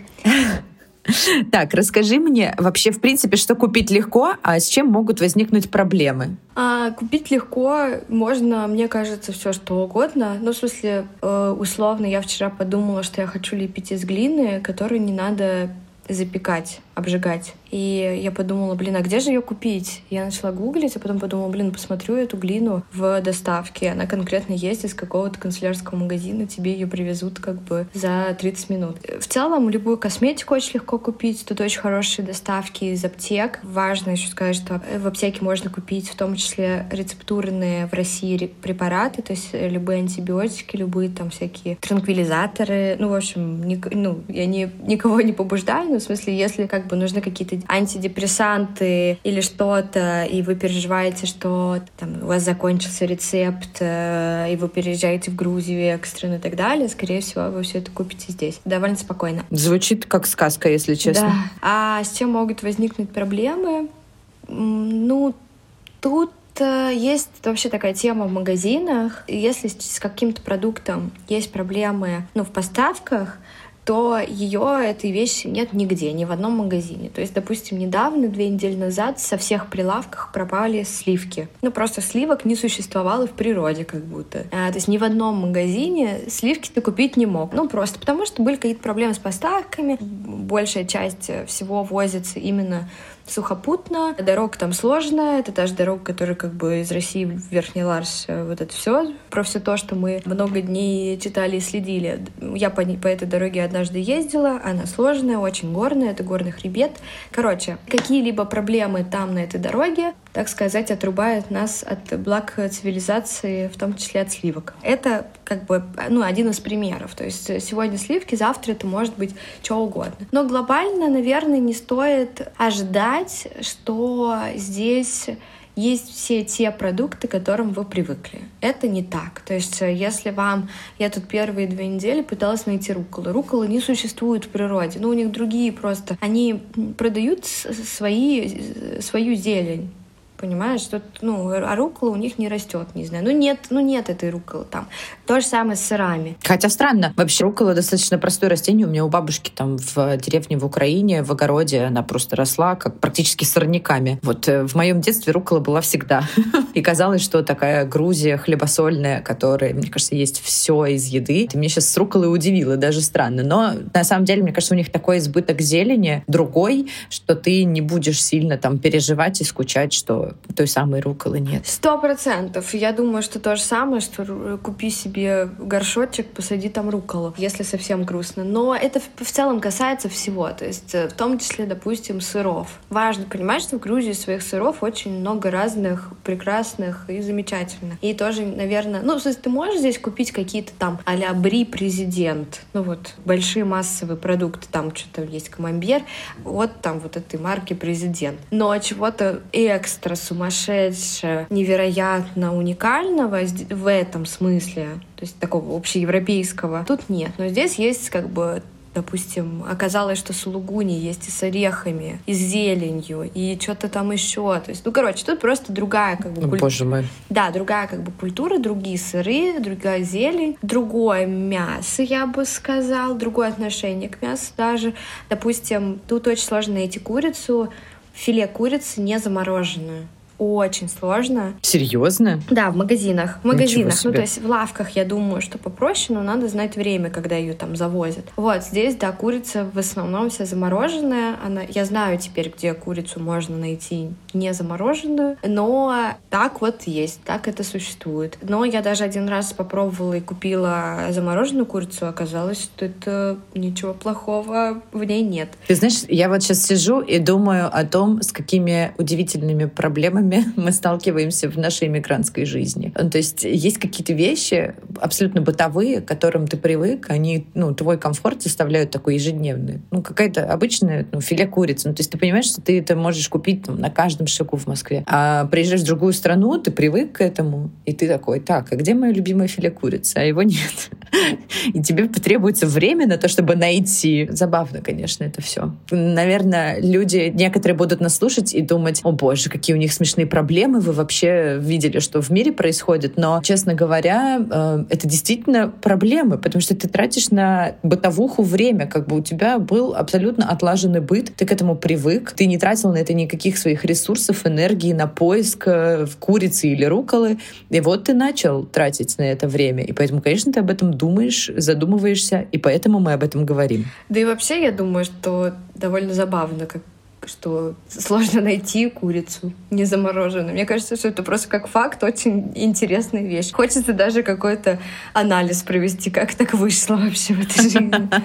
Так, расскажи мне вообще, в принципе, что купить легко, а с чем могут возникнуть проблемы? А, купить легко можно, мне кажется, все что угодно. Ну, в смысле, э, условно, я вчера подумала, что я хочу лепить из глины, которую не надо запекать, обжигать. И я подумала, блин, а где же ее купить? Я начала гуглить, а потом подумала, блин, посмотрю эту глину в доставке. Она конкретно есть из какого-то канцелярского магазина, тебе ее привезут как бы за 30 минут. В целом, любую косметику очень легко купить. Тут очень хорошие доставки из аптек. Важно еще сказать, что в аптеке можно купить в том числе рецептурные в России препараты, то есть любые антибиотики, любые там всякие транквилизаторы. Ну, в общем, ни, ну, я не, никого не побуждаю, но в смысле, если как бы нужны какие-то антидепрессанты или что-то, и вы переживаете, что там, у вас закончился рецепт, э, и вы переезжаете в Грузию экстренно и так далее, скорее всего, вы все это купите здесь. Довольно спокойно. Звучит как сказка, если честно. Да. А с чем могут возникнуть проблемы? Ну, тут э, есть вообще такая тема в магазинах. Если с каким-то продуктом есть проблемы ну, в поставках, то ее, этой вещи нет нигде, ни в одном магазине. То есть, допустим, недавно, две недели назад, со всех прилавках пропали сливки. Ну, просто сливок не существовало в природе как будто. А, то есть ни в одном магазине сливки ты купить не мог. Ну, просто потому что были какие-то проблемы с поставками. Большая часть всего возится именно сухопутно. Дорога там сложная, это та же дорога, которая как бы из России в Верхний Ларс, э, вот это все, про все то, что мы много дней читали и следили. Я по, по этой дороге однажды ездила, она сложная, очень горная, это горный хребет. Короче, какие-либо проблемы там на этой дороге, так сказать, отрубают нас от благ цивилизации, в том числе от сливок. Это как бы ну, один из примеров. То есть сегодня сливки, завтра это может быть что угодно. Но глобально, наверное, не стоит ожидать, что здесь есть все те продукты, к которым вы привыкли. Это не так. То есть, если вам... Я тут первые две недели пыталась найти руколы. Руколы не существуют в природе. Ну, у них другие просто. Они продают свои, свою зелень понимаешь, что ну, а рукола у них не растет, не знаю. Ну нет, ну нет этой руколы там. То же самое с сырами. Хотя странно, вообще рукола достаточно простое растение. У меня у бабушки там в деревне в Украине, в огороде, она просто росла как практически сорняками. Вот э, в моем детстве рукола была всегда. И казалось, что такая Грузия хлебосольная, которая, мне кажется, есть все из еды. Ты меня сейчас с руколой удивила, даже странно. Но на самом деле, мне кажется, у них такой избыток зелени, другой, что ты не будешь сильно там переживать и скучать, что той самой руколы нет. Сто процентов. Я думаю, что то же самое, что купи себе горшочек, посади там руколу, если совсем грустно. Но это в целом касается всего. То есть э, в том числе, допустим, сыров. Важно понимать, что в Грузии своих сыров очень много разных прекрасных и замечательных. И тоже, наверное, ну, то есть ты можешь здесь купить какие-то там а-ля Бри Президент, ну вот большие массовые продукты, там что-то есть камамбер, вот там вот этой марки Президент. Но чего-то экстра сумасшедшего, невероятно уникального в этом смысле, то есть такого общеевропейского, тут нет. Но здесь есть как бы допустим, оказалось, что сулугуни есть и с орехами, и с зеленью, и что-то там еще. То есть, ну, короче, тут просто другая как бы культура. Боже мой. Да, другая как бы культура, другие сыры, другая зелень, другое мясо, я бы сказал, другое отношение к мясу даже. Допустим, тут очень сложно найти курицу, филе курицы не замороженную очень сложно. Серьезно? Да, в магазинах. В магазинах. Ну, то есть в лавках, я думаю, что попроще, но надо знать время, когда ее там завозят. Вот, здесь, да, курица в основном вся замороженная. Она, я знаю теперь, где курицу можно найти не замороженную, но так вот есть, так это существует. Но я даже один раз попробовала и купила замороженную курицу, оказалось, что это ничего плохого в ней нет. Ты знаешь, я вот сейчас сижу и думаю о том, с какими удивительными проблемами которыми мы сталкиваемся в нашей иммигрантской жизни. То есть есть какие-то вещи абсолютно бытовые, к которым ты привык, они, ну, твой комфорт составляют такой ежедневный. Ну, какая-то обычная ну, филе курицы. Ну, то есть ты понимаешь, что ты это можешь купить там, на каждом шагу в Москве. А приезжаешь в другую страну, ты привык к этому, и ты такой, так, а где мое любимое филе курицы? А его нет. И тебе потребуется время на то, чтобы найти. Забавно, конечно, это все. Наверное, люди некоторые будут нас слушать и думать, о боже, какие у них смешные различные проблемы вы вообще видели, что в мире происходит. Но, честно говоря, э, это действительно проблемы, потому что ты тратишь на бытовуху время, как бы у тебя был абсолютно отлаженный быт, ты к этому привык, ты не тратил на это никаких своих ресурсов, энергии на поиск э, курицы или руколы, и вот ты начал тратить на это время, и поэтому, конечно, ты об этом думаешь, задумываешься, и поэтому мы об этом говорим. Да и вообще, я думаю, что довольно забавно, как что сложно найти курицу не замороженную. Мне кажется, что это просто как факт очень интересная вещь. Хочется даже какой-то анализ провести, как так вышло вообще в этой жизни.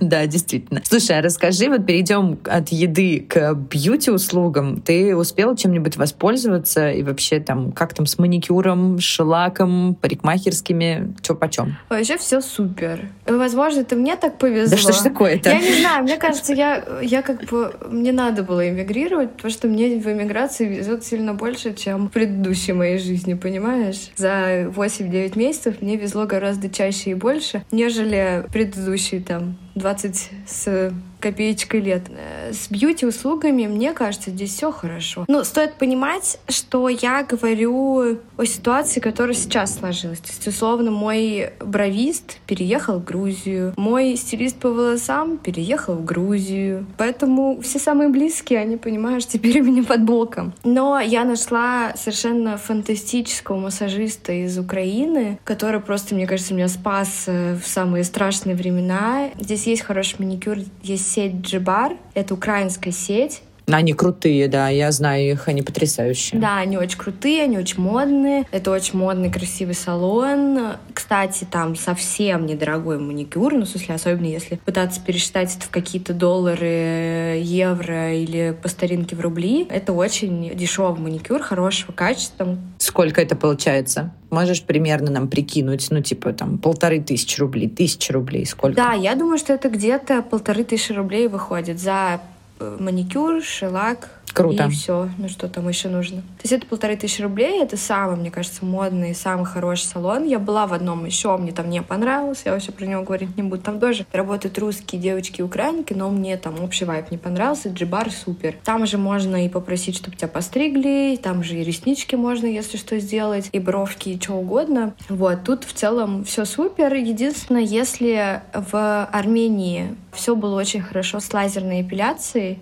Да, действительно. Слушай, а расскажи, вот перейдем от еды к бьюти-услугам. Ты успела чем-нибудь воспользоваться? И вообще там, как там с маникюром, шелаком, парикмахерскими? Чё почем? Вообще все супер. Возможно, это мне так повезло. Да что ж такое-то? Я не знаю, мне кажется, я, я как бы... Мне надо было эмигрировать, потому что мне в эмиграции везет сильно больше, чем в предыдущей моей жизни, понимаешь? За 8-9 месяцев мне везло гораздо чаще и больше, нежели предыдущие там 20 с копеечкой лет. Э, с бьюти-услугами, мне кажется, здесь все хорошо. Ну, стоит понимать, что я говорю о ситуации, которая сейчас сложилась. То есть, условно, мой бровист переехал в Грузию, мой стилист по волосам переехал в Грузию. Поэтому все самые близкие, они, понимаешь, теперь у меня под боком. Но я нашла совершенно фантастического массажиста из Украины, который просто, мне кажется, меня спас э, в самые страшные времена. Здесь есть хороший маникюр, есть сеть Джибар. Это украинская сеть. Они крутые, да, я знаю их, они потрясающие. Да, они очень крутые, они очень модные. Это очень модный, красивый салон. Кстати, там совсем недорогой маникюр, ну, в смысле, особенно если пытаться пересчитать это в какие-то доллары, евро или по старинке в рубли. Это очень дешевый маникюр, хорошего качества. Сколько это получается? Можешь примерно нам прикинуть, ну, типа, там, полторы тысячи рублей, тысячи рублей, сколько? Да, я думаю, что это где-то полторы тысячи рублей выходит за маникюр, шелак, Круто. И все. Ну что там еще нужно? То есть это полторы тысячи рублей. Это самый, мне кажется, модный, самый хороший салон. Я была в одном еще, мне там не понравилось. Я вообще про него говорить не буду. Там тоже работают русские девочки и украинки, но мне там общий вайп не понравился. Джибар супер. Там же можно и попросить, чтобы тебя постригли. Там же и реснички можно, если что, сделать. И бровки, и что угодно. Вот. Тут в целом все супер. Единственное, если в Армении все было очень хорошо с лазерной эпиляцией,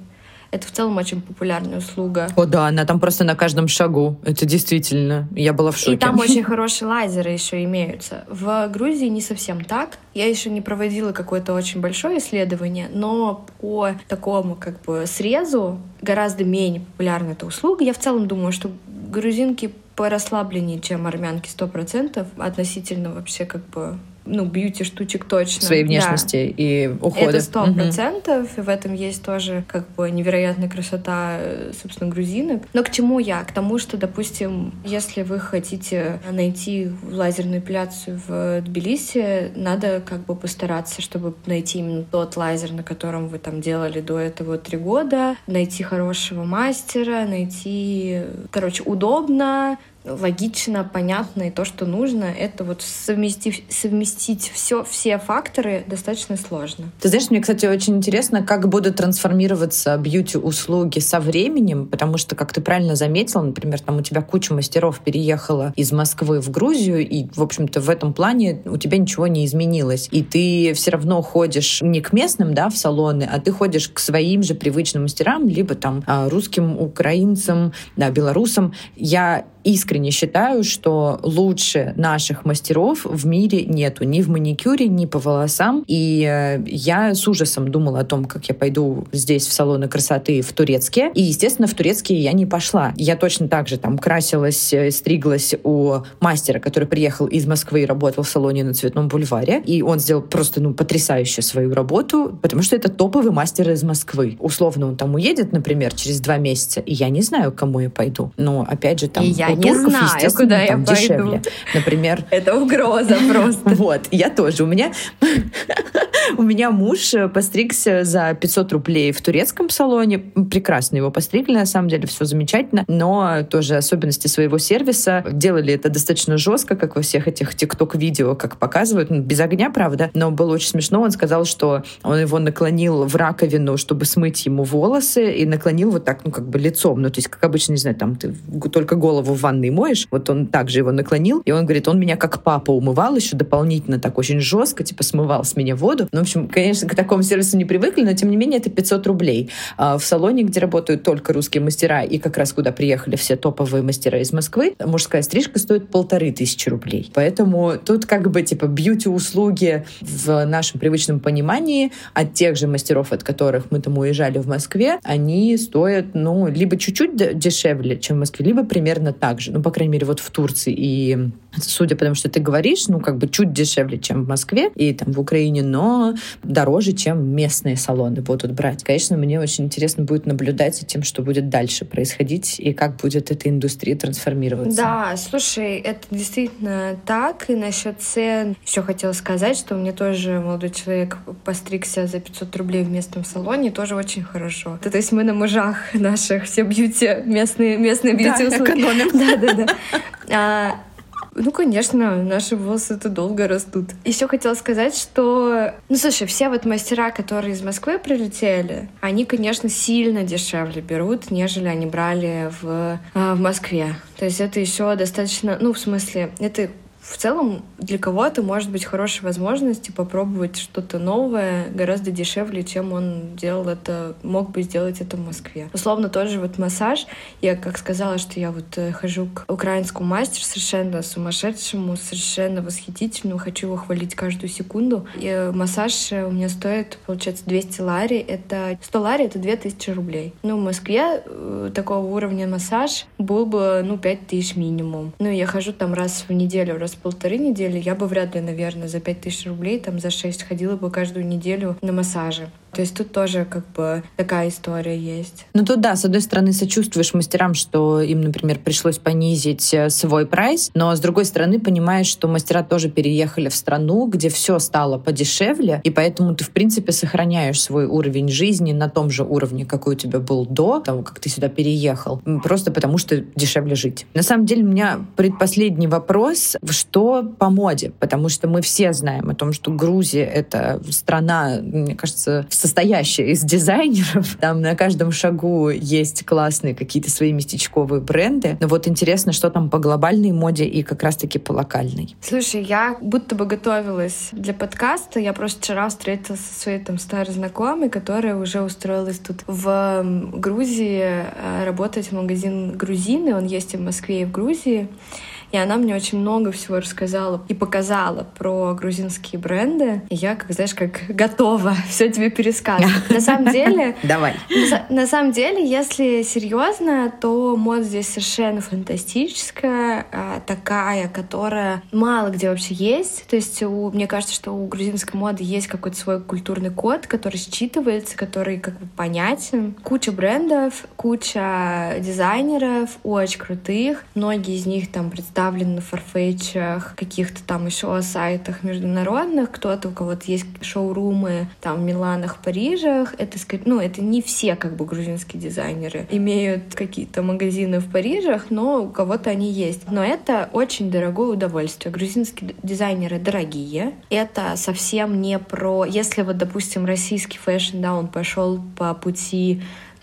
это в целом очень популярная услуга. О да, она там просто на каждом шагу. Это действительно. Я была в шоке. И там очень хорошие лазеры еще имеются. В Грузии не совсем так. Я еще не проводила какое-то очень большое исследование, но по такому как бы срезу гораздо менее популярна эта услуга. Я в целом думаю, что грузинки порасслабленнее, чем армянки, сто процентов относительно вообще как бы ну, бьюти-штучек точно. Своей внешности да. и ухода. Это сто процентов, угу. и в этом есть тоже как бы невероятная красота, собственно, грузинок. Но к чему я? К тому, что, допустим, если вы хотите найти лазерную эпиляцию в Тбилиси, надо как бы постараться, чтобы найти именно тот лазер, на котором вы там делали до этого три года, найти хорошего мастера, найти, короче, удобно, логично, понятно и то, что нужно, это вот совместить, совместить все, все факторы достаточно сложно. Ты знаешь, мне, кстати, очень интересно, как будут трансформироваться бьюти-услуги со временем, потому что, как ты правильно заметила, например, там у тебя куча мастеров переехала из Москвы в Грузию, и, в общем-то, в этом плане у тебя ничего не изменилось. И ты все равно ходишь не к местным, да, в салоны, а ты ходишь к своим же привычным мастерам, либо там а, русским, украинцам, да, белорусам. Я искренне считаю, что лучше наших мастеров в мире нету ни в маникюре, ни по волосам. И э, я с ужасом думала о том, как я пойду здесь в салоны красоты в турецкие. И, естественно, в турецкие я не пошла. Я точно так же там красилась, э, стриглась у мастера, который приехал из Москвы и работал в салоне на Цветном бульваре. И он сделал просто, ну, потрясающую свою работу, потому что это топовый мастер из Москвы. Условно он там уедет, например, через два месяца, и я не знаю, к кому я пойду. Но, опять же, там... И я не знаю, куда я пойду. дешевле. Например... Это угроза просто. Вот, я тоже. У меня у меня муж постригся за 500 рублей в турецком салоне. Прекрасно его постригли, на самом деле, все замечательно. Но тоже особенности своего сервиса. Делали это достаточно жестко, как во всех этих тикток-видео, как показывают. Ну, без огня, правда. Но было очень смешно. Он сказал, что он его наклонил в раковину, чтобы смыть ему волосы, и наклонил вот так, ну, как бы лицом. Ну, то есть, как обычно, не знаю, там ты только голову в ванной моешь. Вот он также его наклонил. И он говорит, он меня как папа умывал еще дополнительно так очень жестко, типа смывал с меня воду. Ну, в общем, конечно, к такому сервису не привыкли, но тем не менее это 500 рублей. А в салоне, где работают только русские мастера и как раз куда приехали все топовые мастера из Москвы, мужская стрижка стоит полторы тысячи рублей. Поэтому тут как бы типа бьюти-услуги в нашем привычном понимании от тех же мастеров, от которых мы там уезжали в Москве, они стоят, ну, либо чуть-чуть дешевле, чем в Москве, либо примерно так же. Ну, по крайней мере, вот в Турции и судя по тому, что ты говоришь, ну, как бы чуть дешевле, чем в Москве и там в Украине, но дороже, чем местные салоны будут брать. Конечно, мне очень интересно будет наблюдать за тем, что будет дальше происходить и как будет эта индустрия трансформироваться. Да, слушай, это действительно так. И насчет цен еще хотела сказать, что мне тоже молодой человек постригся за 500 рублей в местном салоне, тоже очень хорошо. То есть мы на мужах наших все бьюти, местные, местные бьюти-услуги. Да, да, да. А, ну, конечно, наши волосы это долго растут. Еще хотела сказать, что... Ну, слушай, все вот мастера, которые из Москвы прилетели, они, конечно, сильно дешевле берут, нежели они брали в, а, в Москве. То есть это еще достаточно... Ну, в смысле, это в целом для кого-то может быть хорошей возможностью попробовать что-то новое гораздо дешевле, чем он делал это, мог бы сделать это в Москве. Условно тот же вот массаж. Я как сказала, что я вот э, хожу к украинскому мастеру совершенно сумасшедшему, совершенно восхитительному, хочу его хвалить каждую секунду. И э, массаж у меня стоит, получается, 200 лари. Это 100 лари — это 2000 рублей. Ну, в Москве э, такого уровня массаж был бы, ну, 5000 минимум. Ну, я хожу там раз в неделю, раз полторы недели, я бы вряд ли, наверное, за пять тысяч рублей, там за шесть ходила бы каждую неделю на массажи. То есть тут тоже как бы такая история есть. Ну тут да, с одной стороны сочувствуешь мастерам, что им, например, пришлось понизить э, свой прайс, но с другой стороны понимаешь, что мастера тоже переехали в страну, где все стало подешевле, и поэтому ты, в принципе, сохраняешь свой уровень жизни на том же уровне, какой у тебя был до того, как ты сюда переехал, просто потому что дешевле жить. На самом деле у меня предпоследний вопрос, что по моде, потому что мы все знаем о том, что Грузия — это страна, мне кажется, в состоящая из дизайнеров. Там на каждом шагу есть классные какие-то свои местечковые бренды. Но вот интересно, что там по глобальной моде и как раз-таки по локальной. Слушай, я будто бы готовилась для подкаста. Я просто вчера встретилась со своей там старой знакомой, которая уже устроилась тут в Грузии э, работать в магазин грузины. Он есть и в Москве, и в Грузии. И она мне очень много всего рассказала и показала про грузинские бренды. И я, как знаешь, как готова все тебе пересказывать. На самом деле... Давай. На самом деле, если серьезно, то мода здесь совершенно фантастическая, а, такая, которая мало где вообще есть. То есть у, мне кажется, что у грузинской моды есть какой-то свой культурный код, который считывается, который как бы понятен. Куча брендов, куча дизайнеров, очень крутых. Многие из них там представлены представлен на Farfetch ах, каких-то там еще сайтах международных, кто-то, у кого-то есть шоурумы там в Миланах, Парижах. Это, ну, это не все как бы грузинские дизайнеры имеют какие-то магазины в Парижах, но у кого-то они есть. Но это очень дорогое удовольствие. Грузинские дизайнеры дорогие. Это совсем не про... Если вот, допустим, российский fashion, да, он пошел по пути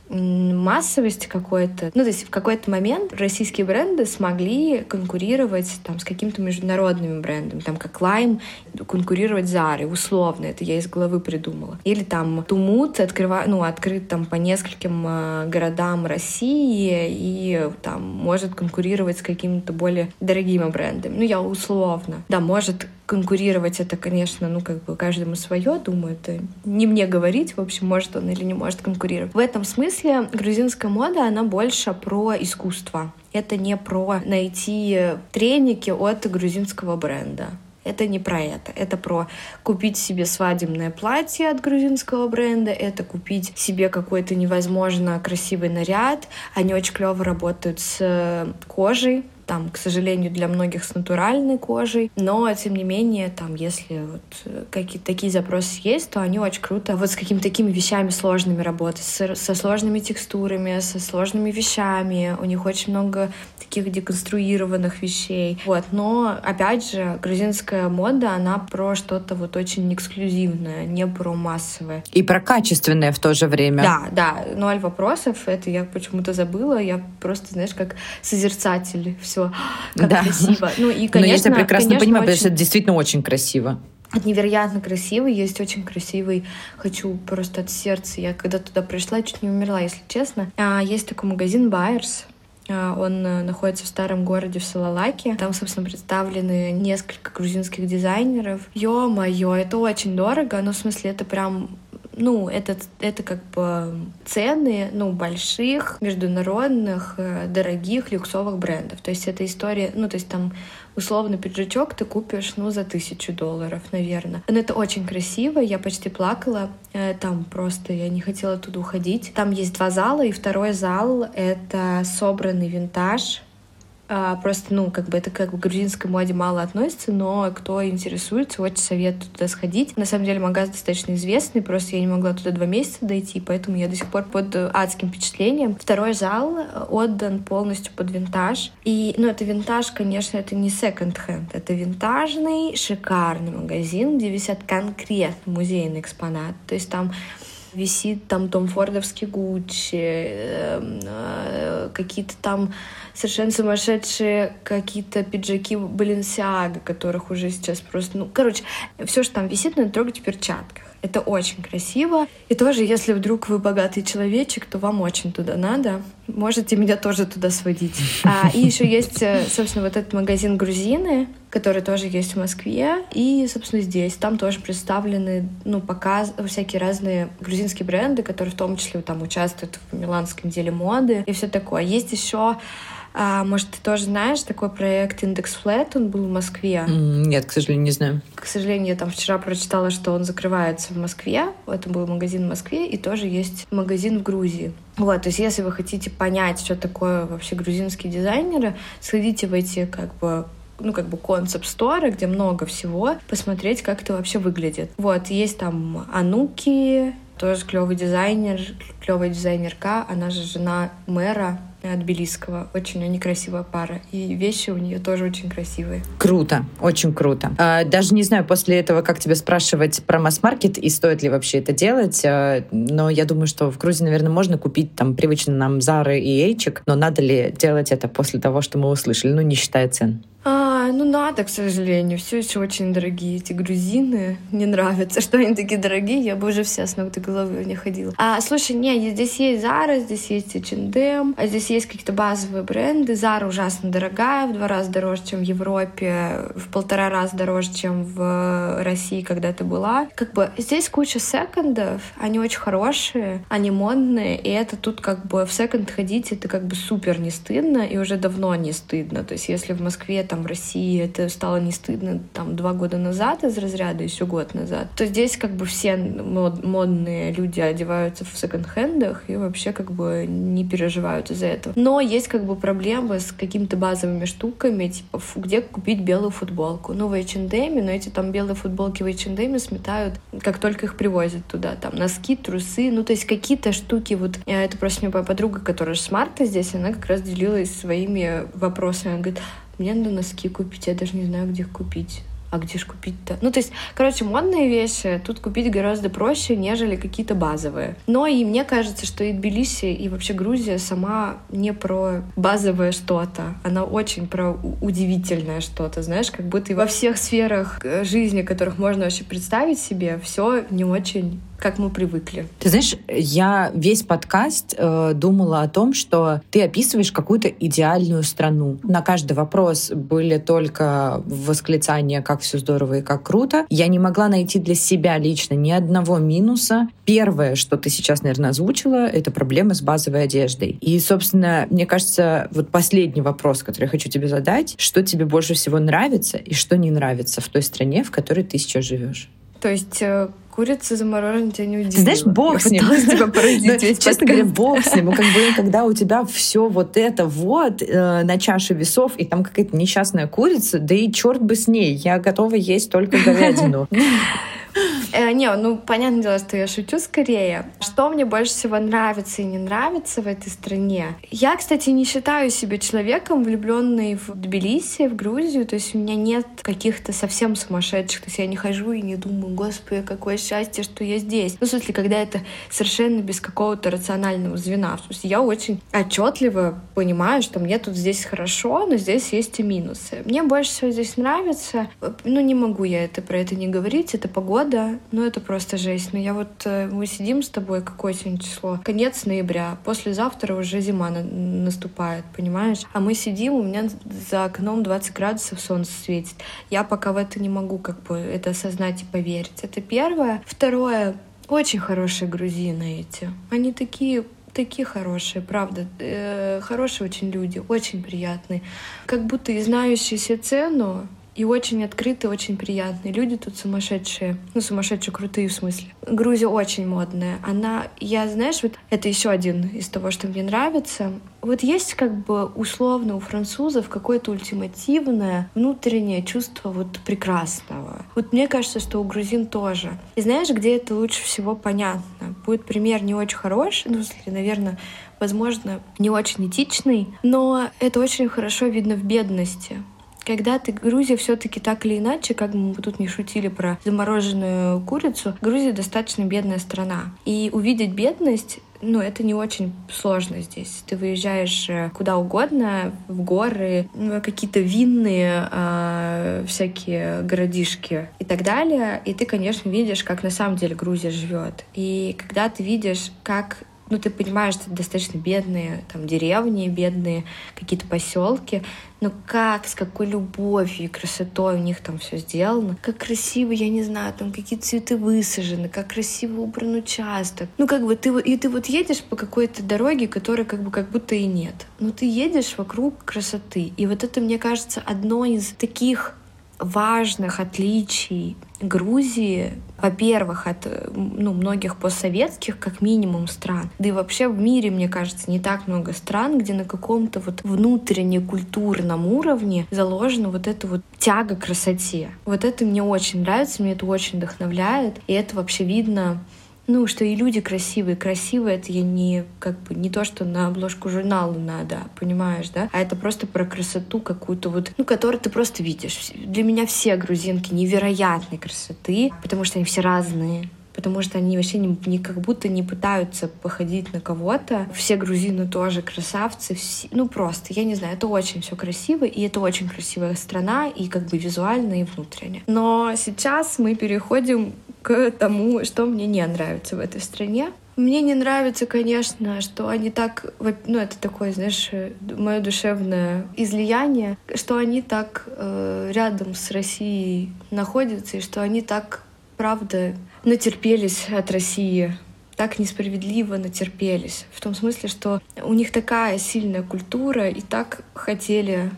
массовости какой-то. Ну, то есть в какой-то момент российские бренды смогли конкурировать там с какими-то международными брендами, там как Lime конкурировать Zara, условно, это я из головы придумала. Или там Тумут открыва... ну, открыт там по нескольким э, городам России и там может конкурировать с какими-то более дорогими брендами. Ну, я условно. Да, может конкурировать это, конечно, ну, как бы каждому свое, думаю, это не мне говорить, в общем, может он или не может конкурировать. В этом смысле грузинская мода, она больше про искусство. Это не про найти треники от грузинского бренда. Это не про это. Это про купить себе свадебное платье от грузинского бренда, это купить себе какой-то невозможно красивый наряд. Они очень клево работают с кожей, там, к сожалению, для многих с натуральной кожей, но, тем не менее, там, если вот э, какие-то такие запросы есть, то они очень круто вот с какими-то такими вещами сложными работать, со, со сложными текстурами, со сложными вещами. У них очень много таких деконструированных вещей. Вот. Но, опять же, грузинская мода, она про что-то вот очень эксклюзивное, не про массовое. И про качественное в то же время. Да, да, ноль вопросов. Это я почему-то забыла. Я просто, знаешь, как созерцатель. Все, как да. красиво. Ну и, конечно, Но я тебя прекрасно конечно, понимаю, очень... потому что это действительно очень красиво. Это невероятно красивый, есть очень красивый, хочу просто от сердца. Я когда туда пришла, чуть не умерла, если честно. А, есть такой магазин Байерс, а, он э, находится в старом городе в Салалаке. Там, собственно, представлены несколько грузинских дизайнеров. Ё-моё, это очень дорого, но в смысле это прям ну, это, это как бы цены, ну, больших, международных, э, дорогих, люксовых брендов. То есть это история, ну, то есть там условно пиджачок ты купишь, ну, за тысячу долларов, наверное. Но это очень красиво, я почти плакала. Э, там просто я не хотела туда уходить. Там есть два зала, и второй зал — это собранный винтаж, а, просто, ну, как бы это как к грузинской моде мало относится, но кто интересуется, очень советую туда сходить. На самом деле магаз достаточно известный, просто я не могла туда два месяца дойти, поэтому я до сих пор под адским впечатлением. Второй зал отдан полностью под винтаж. И, ну, это винтаж, конечно, это не секонд-хенд, это винтажный, шикарный магазин, где висят конкретно музейные экспонаты. То есть там висит там Том Фордовский Гуччи, эм, э, какие-то там совершенно сумасшедшие какие-то пиджаки Баленсиага, которых уже сейчас просто, ну, короче, все, что там висит, надо трогать в перчатках. Это очень красиво. И тоже, если вдруг вы богатый человечек, то вам очень туда надо. Можете меня тоже туда сводить. А, и еще есть, э, собственно, вот этот магазин «Грузины», который тоже есть в Москве. И, собственно, здесь. Там тоже представлены, ну, показ, всякие разные грузинские бренды, которые в том числе там участвуют в миланском деле моды и все такое. Есть еще а, может, ты тоже знаешь такой проект Индекс Flat, он был в Москве? Нет, к сожалению, не знаю. К сожалению, я там вчера прочитала, что он закрывается в Москве. Это был магазин в Москве, и тоже есть магазин в Грузии. Вот, то есть если вы хотите понять, что такое вообще грузинские дизайнеры, сходите в эти как бы ну, как бы концепт-сторы, где много всего, посмотреть, как это вообще выглядит. Вот, есть там Ануки, тоже клевый дизайнер, клевая дизайнерка, она же жена мэра от Белиского. Очень они красивая пара. И вещи у нее тоже очень красивые. Круто, очень круто. А, даже не знаю после этого, как тебя спрашивать про масс-маркет и стоит ли вообще это делать. А, но я думаю, что в Грузии, наверное, можно купить там привычно нам Зары и Эйчик. Но надо ли делать это после того, что мы услышали? Ну, не считая цен. А, ну надо, к сожалению. Все еще очень дорогие эти грузины. Не нравится, что они такие дорогие. Я бы уже вся с ног до головы не ходила. А, слушай, не, здесь есть Zara, здесь есть H&M, а здесь есть какие-то базовые бренды. Zara ужасно дорогая, в два раза дороже, чем в Европе, в полтора раза дороже, чем в России когда-то была. Как бы здесь куча секондов, они очень хорошие, они модные, и это тут как бы в секонд ходить, это как бы супер не стыдно, и уже давно не стыдно. То есть если в Москве там в России это стало не стыдно там два года назад из разряда, еще год назад, то здесь как бы все мод модные люди одеваются в секонд-хендах и вообще как бы не переживают из-за этого. Но есть как бы проблемы с какими-то базовыми штуками, типа где купить белую футболку. Ну, в H&M, но эти там белые футболки в H&M сметают, как только их привозят туда. Там носки, трусы, ну, то есть какие-то штуки. Вот это просто моя подруга, которая с марта здесь, она как раз делилась своими вопросами. Она говорит, мне надо носки купить, я даже не знаю, где их купить. А где же купить-то? Ну, то есть, короче, модные вещи тут купить гораздо проще, нежели какие-то базовые. Но и мне кажется, что и Тбилиси, и вообще Грузия сама не про базовое что-то. Она очень про удивительное что-то, знаешь, как будто и во всех сферах э, жизни, которых можно вообще представить себе, все не очень как мы привыкли. Ты знаешь, я весь подкаст э, думала о том, что ты описываешь какую-то идеальную страну. На каждый вопрос были только восклицания, как все здорово и как круто. Я не могла найти для себя лично ни одного минуса. Первое, что ты сейчас, наверное, озвучила, это проблемы с базовой одеждой. И, собственно, мне кажется, вот последний вопрос, который я хочу тебе задать, что тебе больше всего нравится и что не нравится в той стране, в которой ты сейчас живешь? То есть Курица замороженная тебя не удивила. Ты знаешь, бог с ним. тебя поразить Честно говоря, бог с ним. Как бы, когда у тебя все вот это вот э, на чаше весов, и там какая-то несчастная курица, да и черт бы с ней. Я готова есть только говядину. Э, не, ну, понятное дело, что я шучу скорее. Что мне больше всего нравится и не нравится в этой стране? Я, кстати, не считаю себя человеком, влюбленной в Тбилиси, в Грузию. То есть у меня нет каких-то совсем сумасшедших. То есть я не хожу и не думаю, господи, какое счастье, что я здесь. Ну, в смысле, когда это совершенно без какого-то рационального звена. В смысле, я очень отчетливо понимаю, что мне тут здесь хорошо, но здесь есть и минусы. Мне больше всего здесь нравится. Ну, не могу я это про это не говорить. Это погода, ну это просто жесть. Но я вот, э, мы сидим с тобой, какое сегодня число? Конец ноября. Послезавтра уже зима на наступает, понимаешь? А мы сидим, у меня за окном 20 градусов солнце светит. Я пока в это не могу как бы это осознать и поверить. Это первое. Второе, очень хорошие грузины эти. Они такие такие хорошие, правда. Э, хорошие очень люди, очень приятные. Как будто и знающие себе цену, и очень открытые, очень приятные. Люди тут сумасшедшие. Ну, сумасшедшие крутые в смысле. Грузия очень модная. Она, я, знаешь, вот это еще один из того, что мне нравится. Вот есть как бы условно у французов какое-то ультимативное внутреннее чувство вот прекрасного. Вот мне кажется, что у грузин тоже. И знаешь, где это лучше всего понятно? Будет пример не очень хороший, ну, наверное, возможно, не очень этичный, но это очень хорошо видно в бедности когда ты Грузия все-таки так или иначе, как мы тут не шутили про замороженную курицу, Грузия достаточно бедная страна. И увидеть бедность ну, это не очень сложно здесь. Ты выезжаешь э, куда угодно, в горы, ну, какие-то винные э, всякие городишки и так далее. И ты, конечно, видишь, как на самом деле Грузия живет. И когда ты видишь, как ну, ты понимаешь, что это достаточно бедные там деревни, бедные какие-то поселки, но как, с какой любовью и красотой у них там все сделано, как красиво, я не знаю, там какие цветы высажены, как красиво убран участок. Ну, как бы ты, и ты вот едешь по какой-то дороге, которой как бы как будто и нет. Но ты едешь вокруг красоты. И вот это, мне кажется, одно из таких важных отличий Грузии, во-первых, от ну, многих постсоветских, как минимум, стран. Да и вообще в мире, мне кажется, не так много стран, где на каком-то вот внутренне-культурном уровне заложена вот эта вот тяга к красоте. Вот это мне очень нравится, мне это очень вдохновляет, и это вообще видно ну, что и люди красивые. Красивые — это я не, как бы, не то, что на обложку журнала надо, понимаешь, да? А это просто про красоту какую-то вот, ну, которую ты просто видишь. Для меня все грузинки невероятной красоты, потому что они все разные потому что они вообще не, не как будто не пытаются походить на кого-то. Все грузины тоже красавцы, все, ну просто, я не знаю, это очень все красиво, и это очень красивая страна, и как бы визуально, и внутренне. Но сейчас мы переходим к тому, что мне не нравится в этой стране. Мне не нравится, конечно, что они так, ну это такое, знаешь, мое душевное излияние, что они так э, рядом с Россией находятся и что они так, правда, натерпелись от России так несправедливо натерпелись. В том смысле, что у них такая сильная культура и так хотели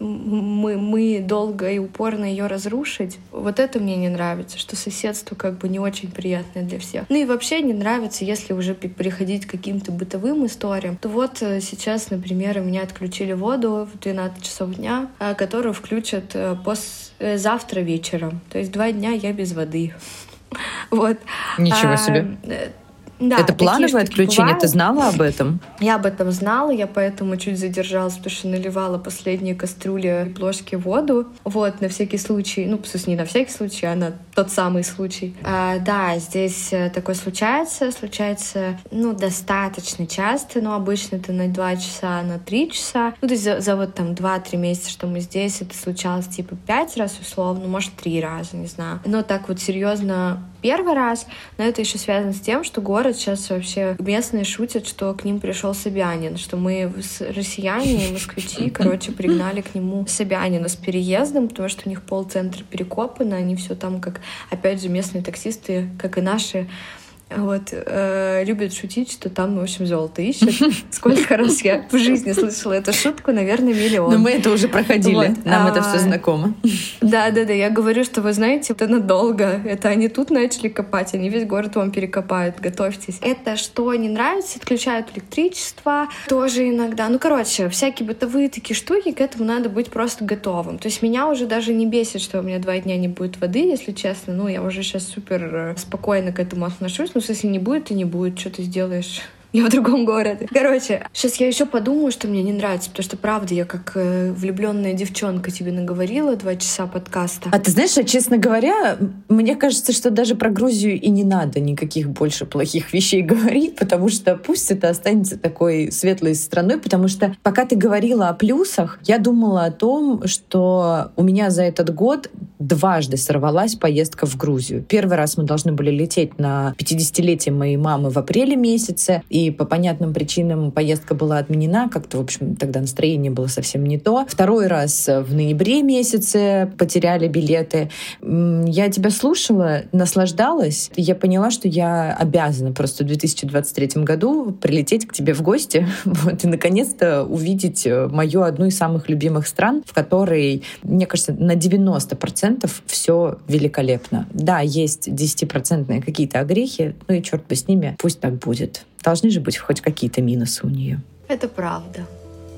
мы, мы долго и упорно ее разрушить. Вот это мне не нравится, что соседство как бы не очень приятное для всех. Ну и вообще не нравится, если уже переходить к каким-то бытовым историям, то вот э, сейчас, например, у меня отключили воду в 12 часов дня, э, которую включат э, пос... завтра вечером. То есть два дня я без воды. Вот. Ничего себе. Да, это плановое отключение, бывают. ты знала об этом? Я об этом знала, я поэтому чуть задержалась, потому что наливала последние кастрюли плошки воду. Вот, на всякий случай, ну, в смысле, не на всякий случай, а на тот самый случай. А, да, здесь э, такое случается, случается, ну, достаточно часто, но обычно это на два часа, на три часа. Ну, то есть за, за вот там два-три месяца, что мы здесь, это случалось типа пять раз условно, может, три раза, не знаю. Но так вот серьезно первый раз, но это еще связано с тем, что город сейчас вообще местные шутят, что к ним пришел Собянин, что мы россияне и москвичи, короче, пригнали к нему Собянина с переездом, потому что у них полцентра перекопано, они все там как, опять же, местные таксисты, как и наши, Вот, э, любят шутить, что там, в общем, золото ищет. Сколько раз я в жизни слышала эту шутку, наверное, миллион. Но мы это уже проходили, вот. нам а, это все знакомо. Да, да, да, я говорю, что вы знаете, это надолго. Это они тут начали копать, они весь город вам перекопают, готовьтесь. Это что не нравится, отключают электричество, тоже иногда. Ну, короче, всякие бытовые такие штуки, к этому надо быть просто готовым. То есть меня уже даже не бесит, что у меня два дня не будет воды, если честно. Ну, я уже сейчас супер э, спокойно к этому отношусь. Ну, если не будет, то не будет, что ты сделаешь. Я в другом городе. Короче, сейчас я еще подумаю, что мне не нравится, потому что, правда, я как э, влюбленная девчонка тебе наговорила два часа подкаста. А ты знаешь, а, честно говоря, мне кажется, что даже про Грузию и не надо никаких больше плохих вещей говорить, потому что пусть это останется такой светлой страной, потому что пока ты говорила о плюсах, я думала о том, что у меня за этот год дважды сорвалась поездка в Грузию. Первый раз мы должны были лететь на 50-летие моей мамы в апреле месяце, по понятным причинам поездка была отменена, как-то, в общем, тогда настроение было совсем не то. Второй раз в ноябре месяце потеряли билеты. Я тебя слушала, наслаждалась, я поняла, что я обязана просто в 2023 году прилететь к тебе в гости вот, и наконец-то увидеть э, мою одну из самых любимых стран, в которой, мне кажется, на 90% все великолепно. Да, есть 10% какие-то огрехи, ну и черт бы с ними, пусть так будет. Должны же быть хоть какие-то минусы у нее. Это правда.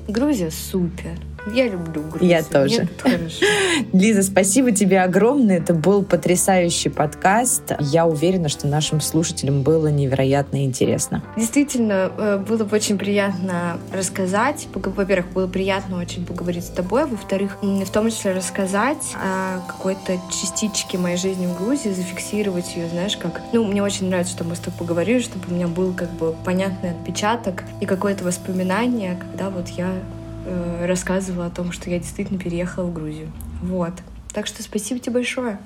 Грузия супер. Я люблю Грузию. Я тоже. Лиза, спасибо тебе огромное. Это был потрясающий подкаст. Я уверена, что нашим слушателям было невероятно интересно. Действительно, э, было бы очень приятно рассказать. Во-первых, было приятно очень поговорить с тобой. Во-вторых, в том числе рассказать о какой-то частичке моей жизни в Грузии, зафиксировать ее, знаешь, как... Ну, мне очень нравится, что мы с тобой поговорили, чтобы у меня был как бы понятный отпечаток и какое-то воспоминание, когда вот я э, рассказывала о том, что я действительно переехала в Грузию. Вот. Так что спасибо тебе большое.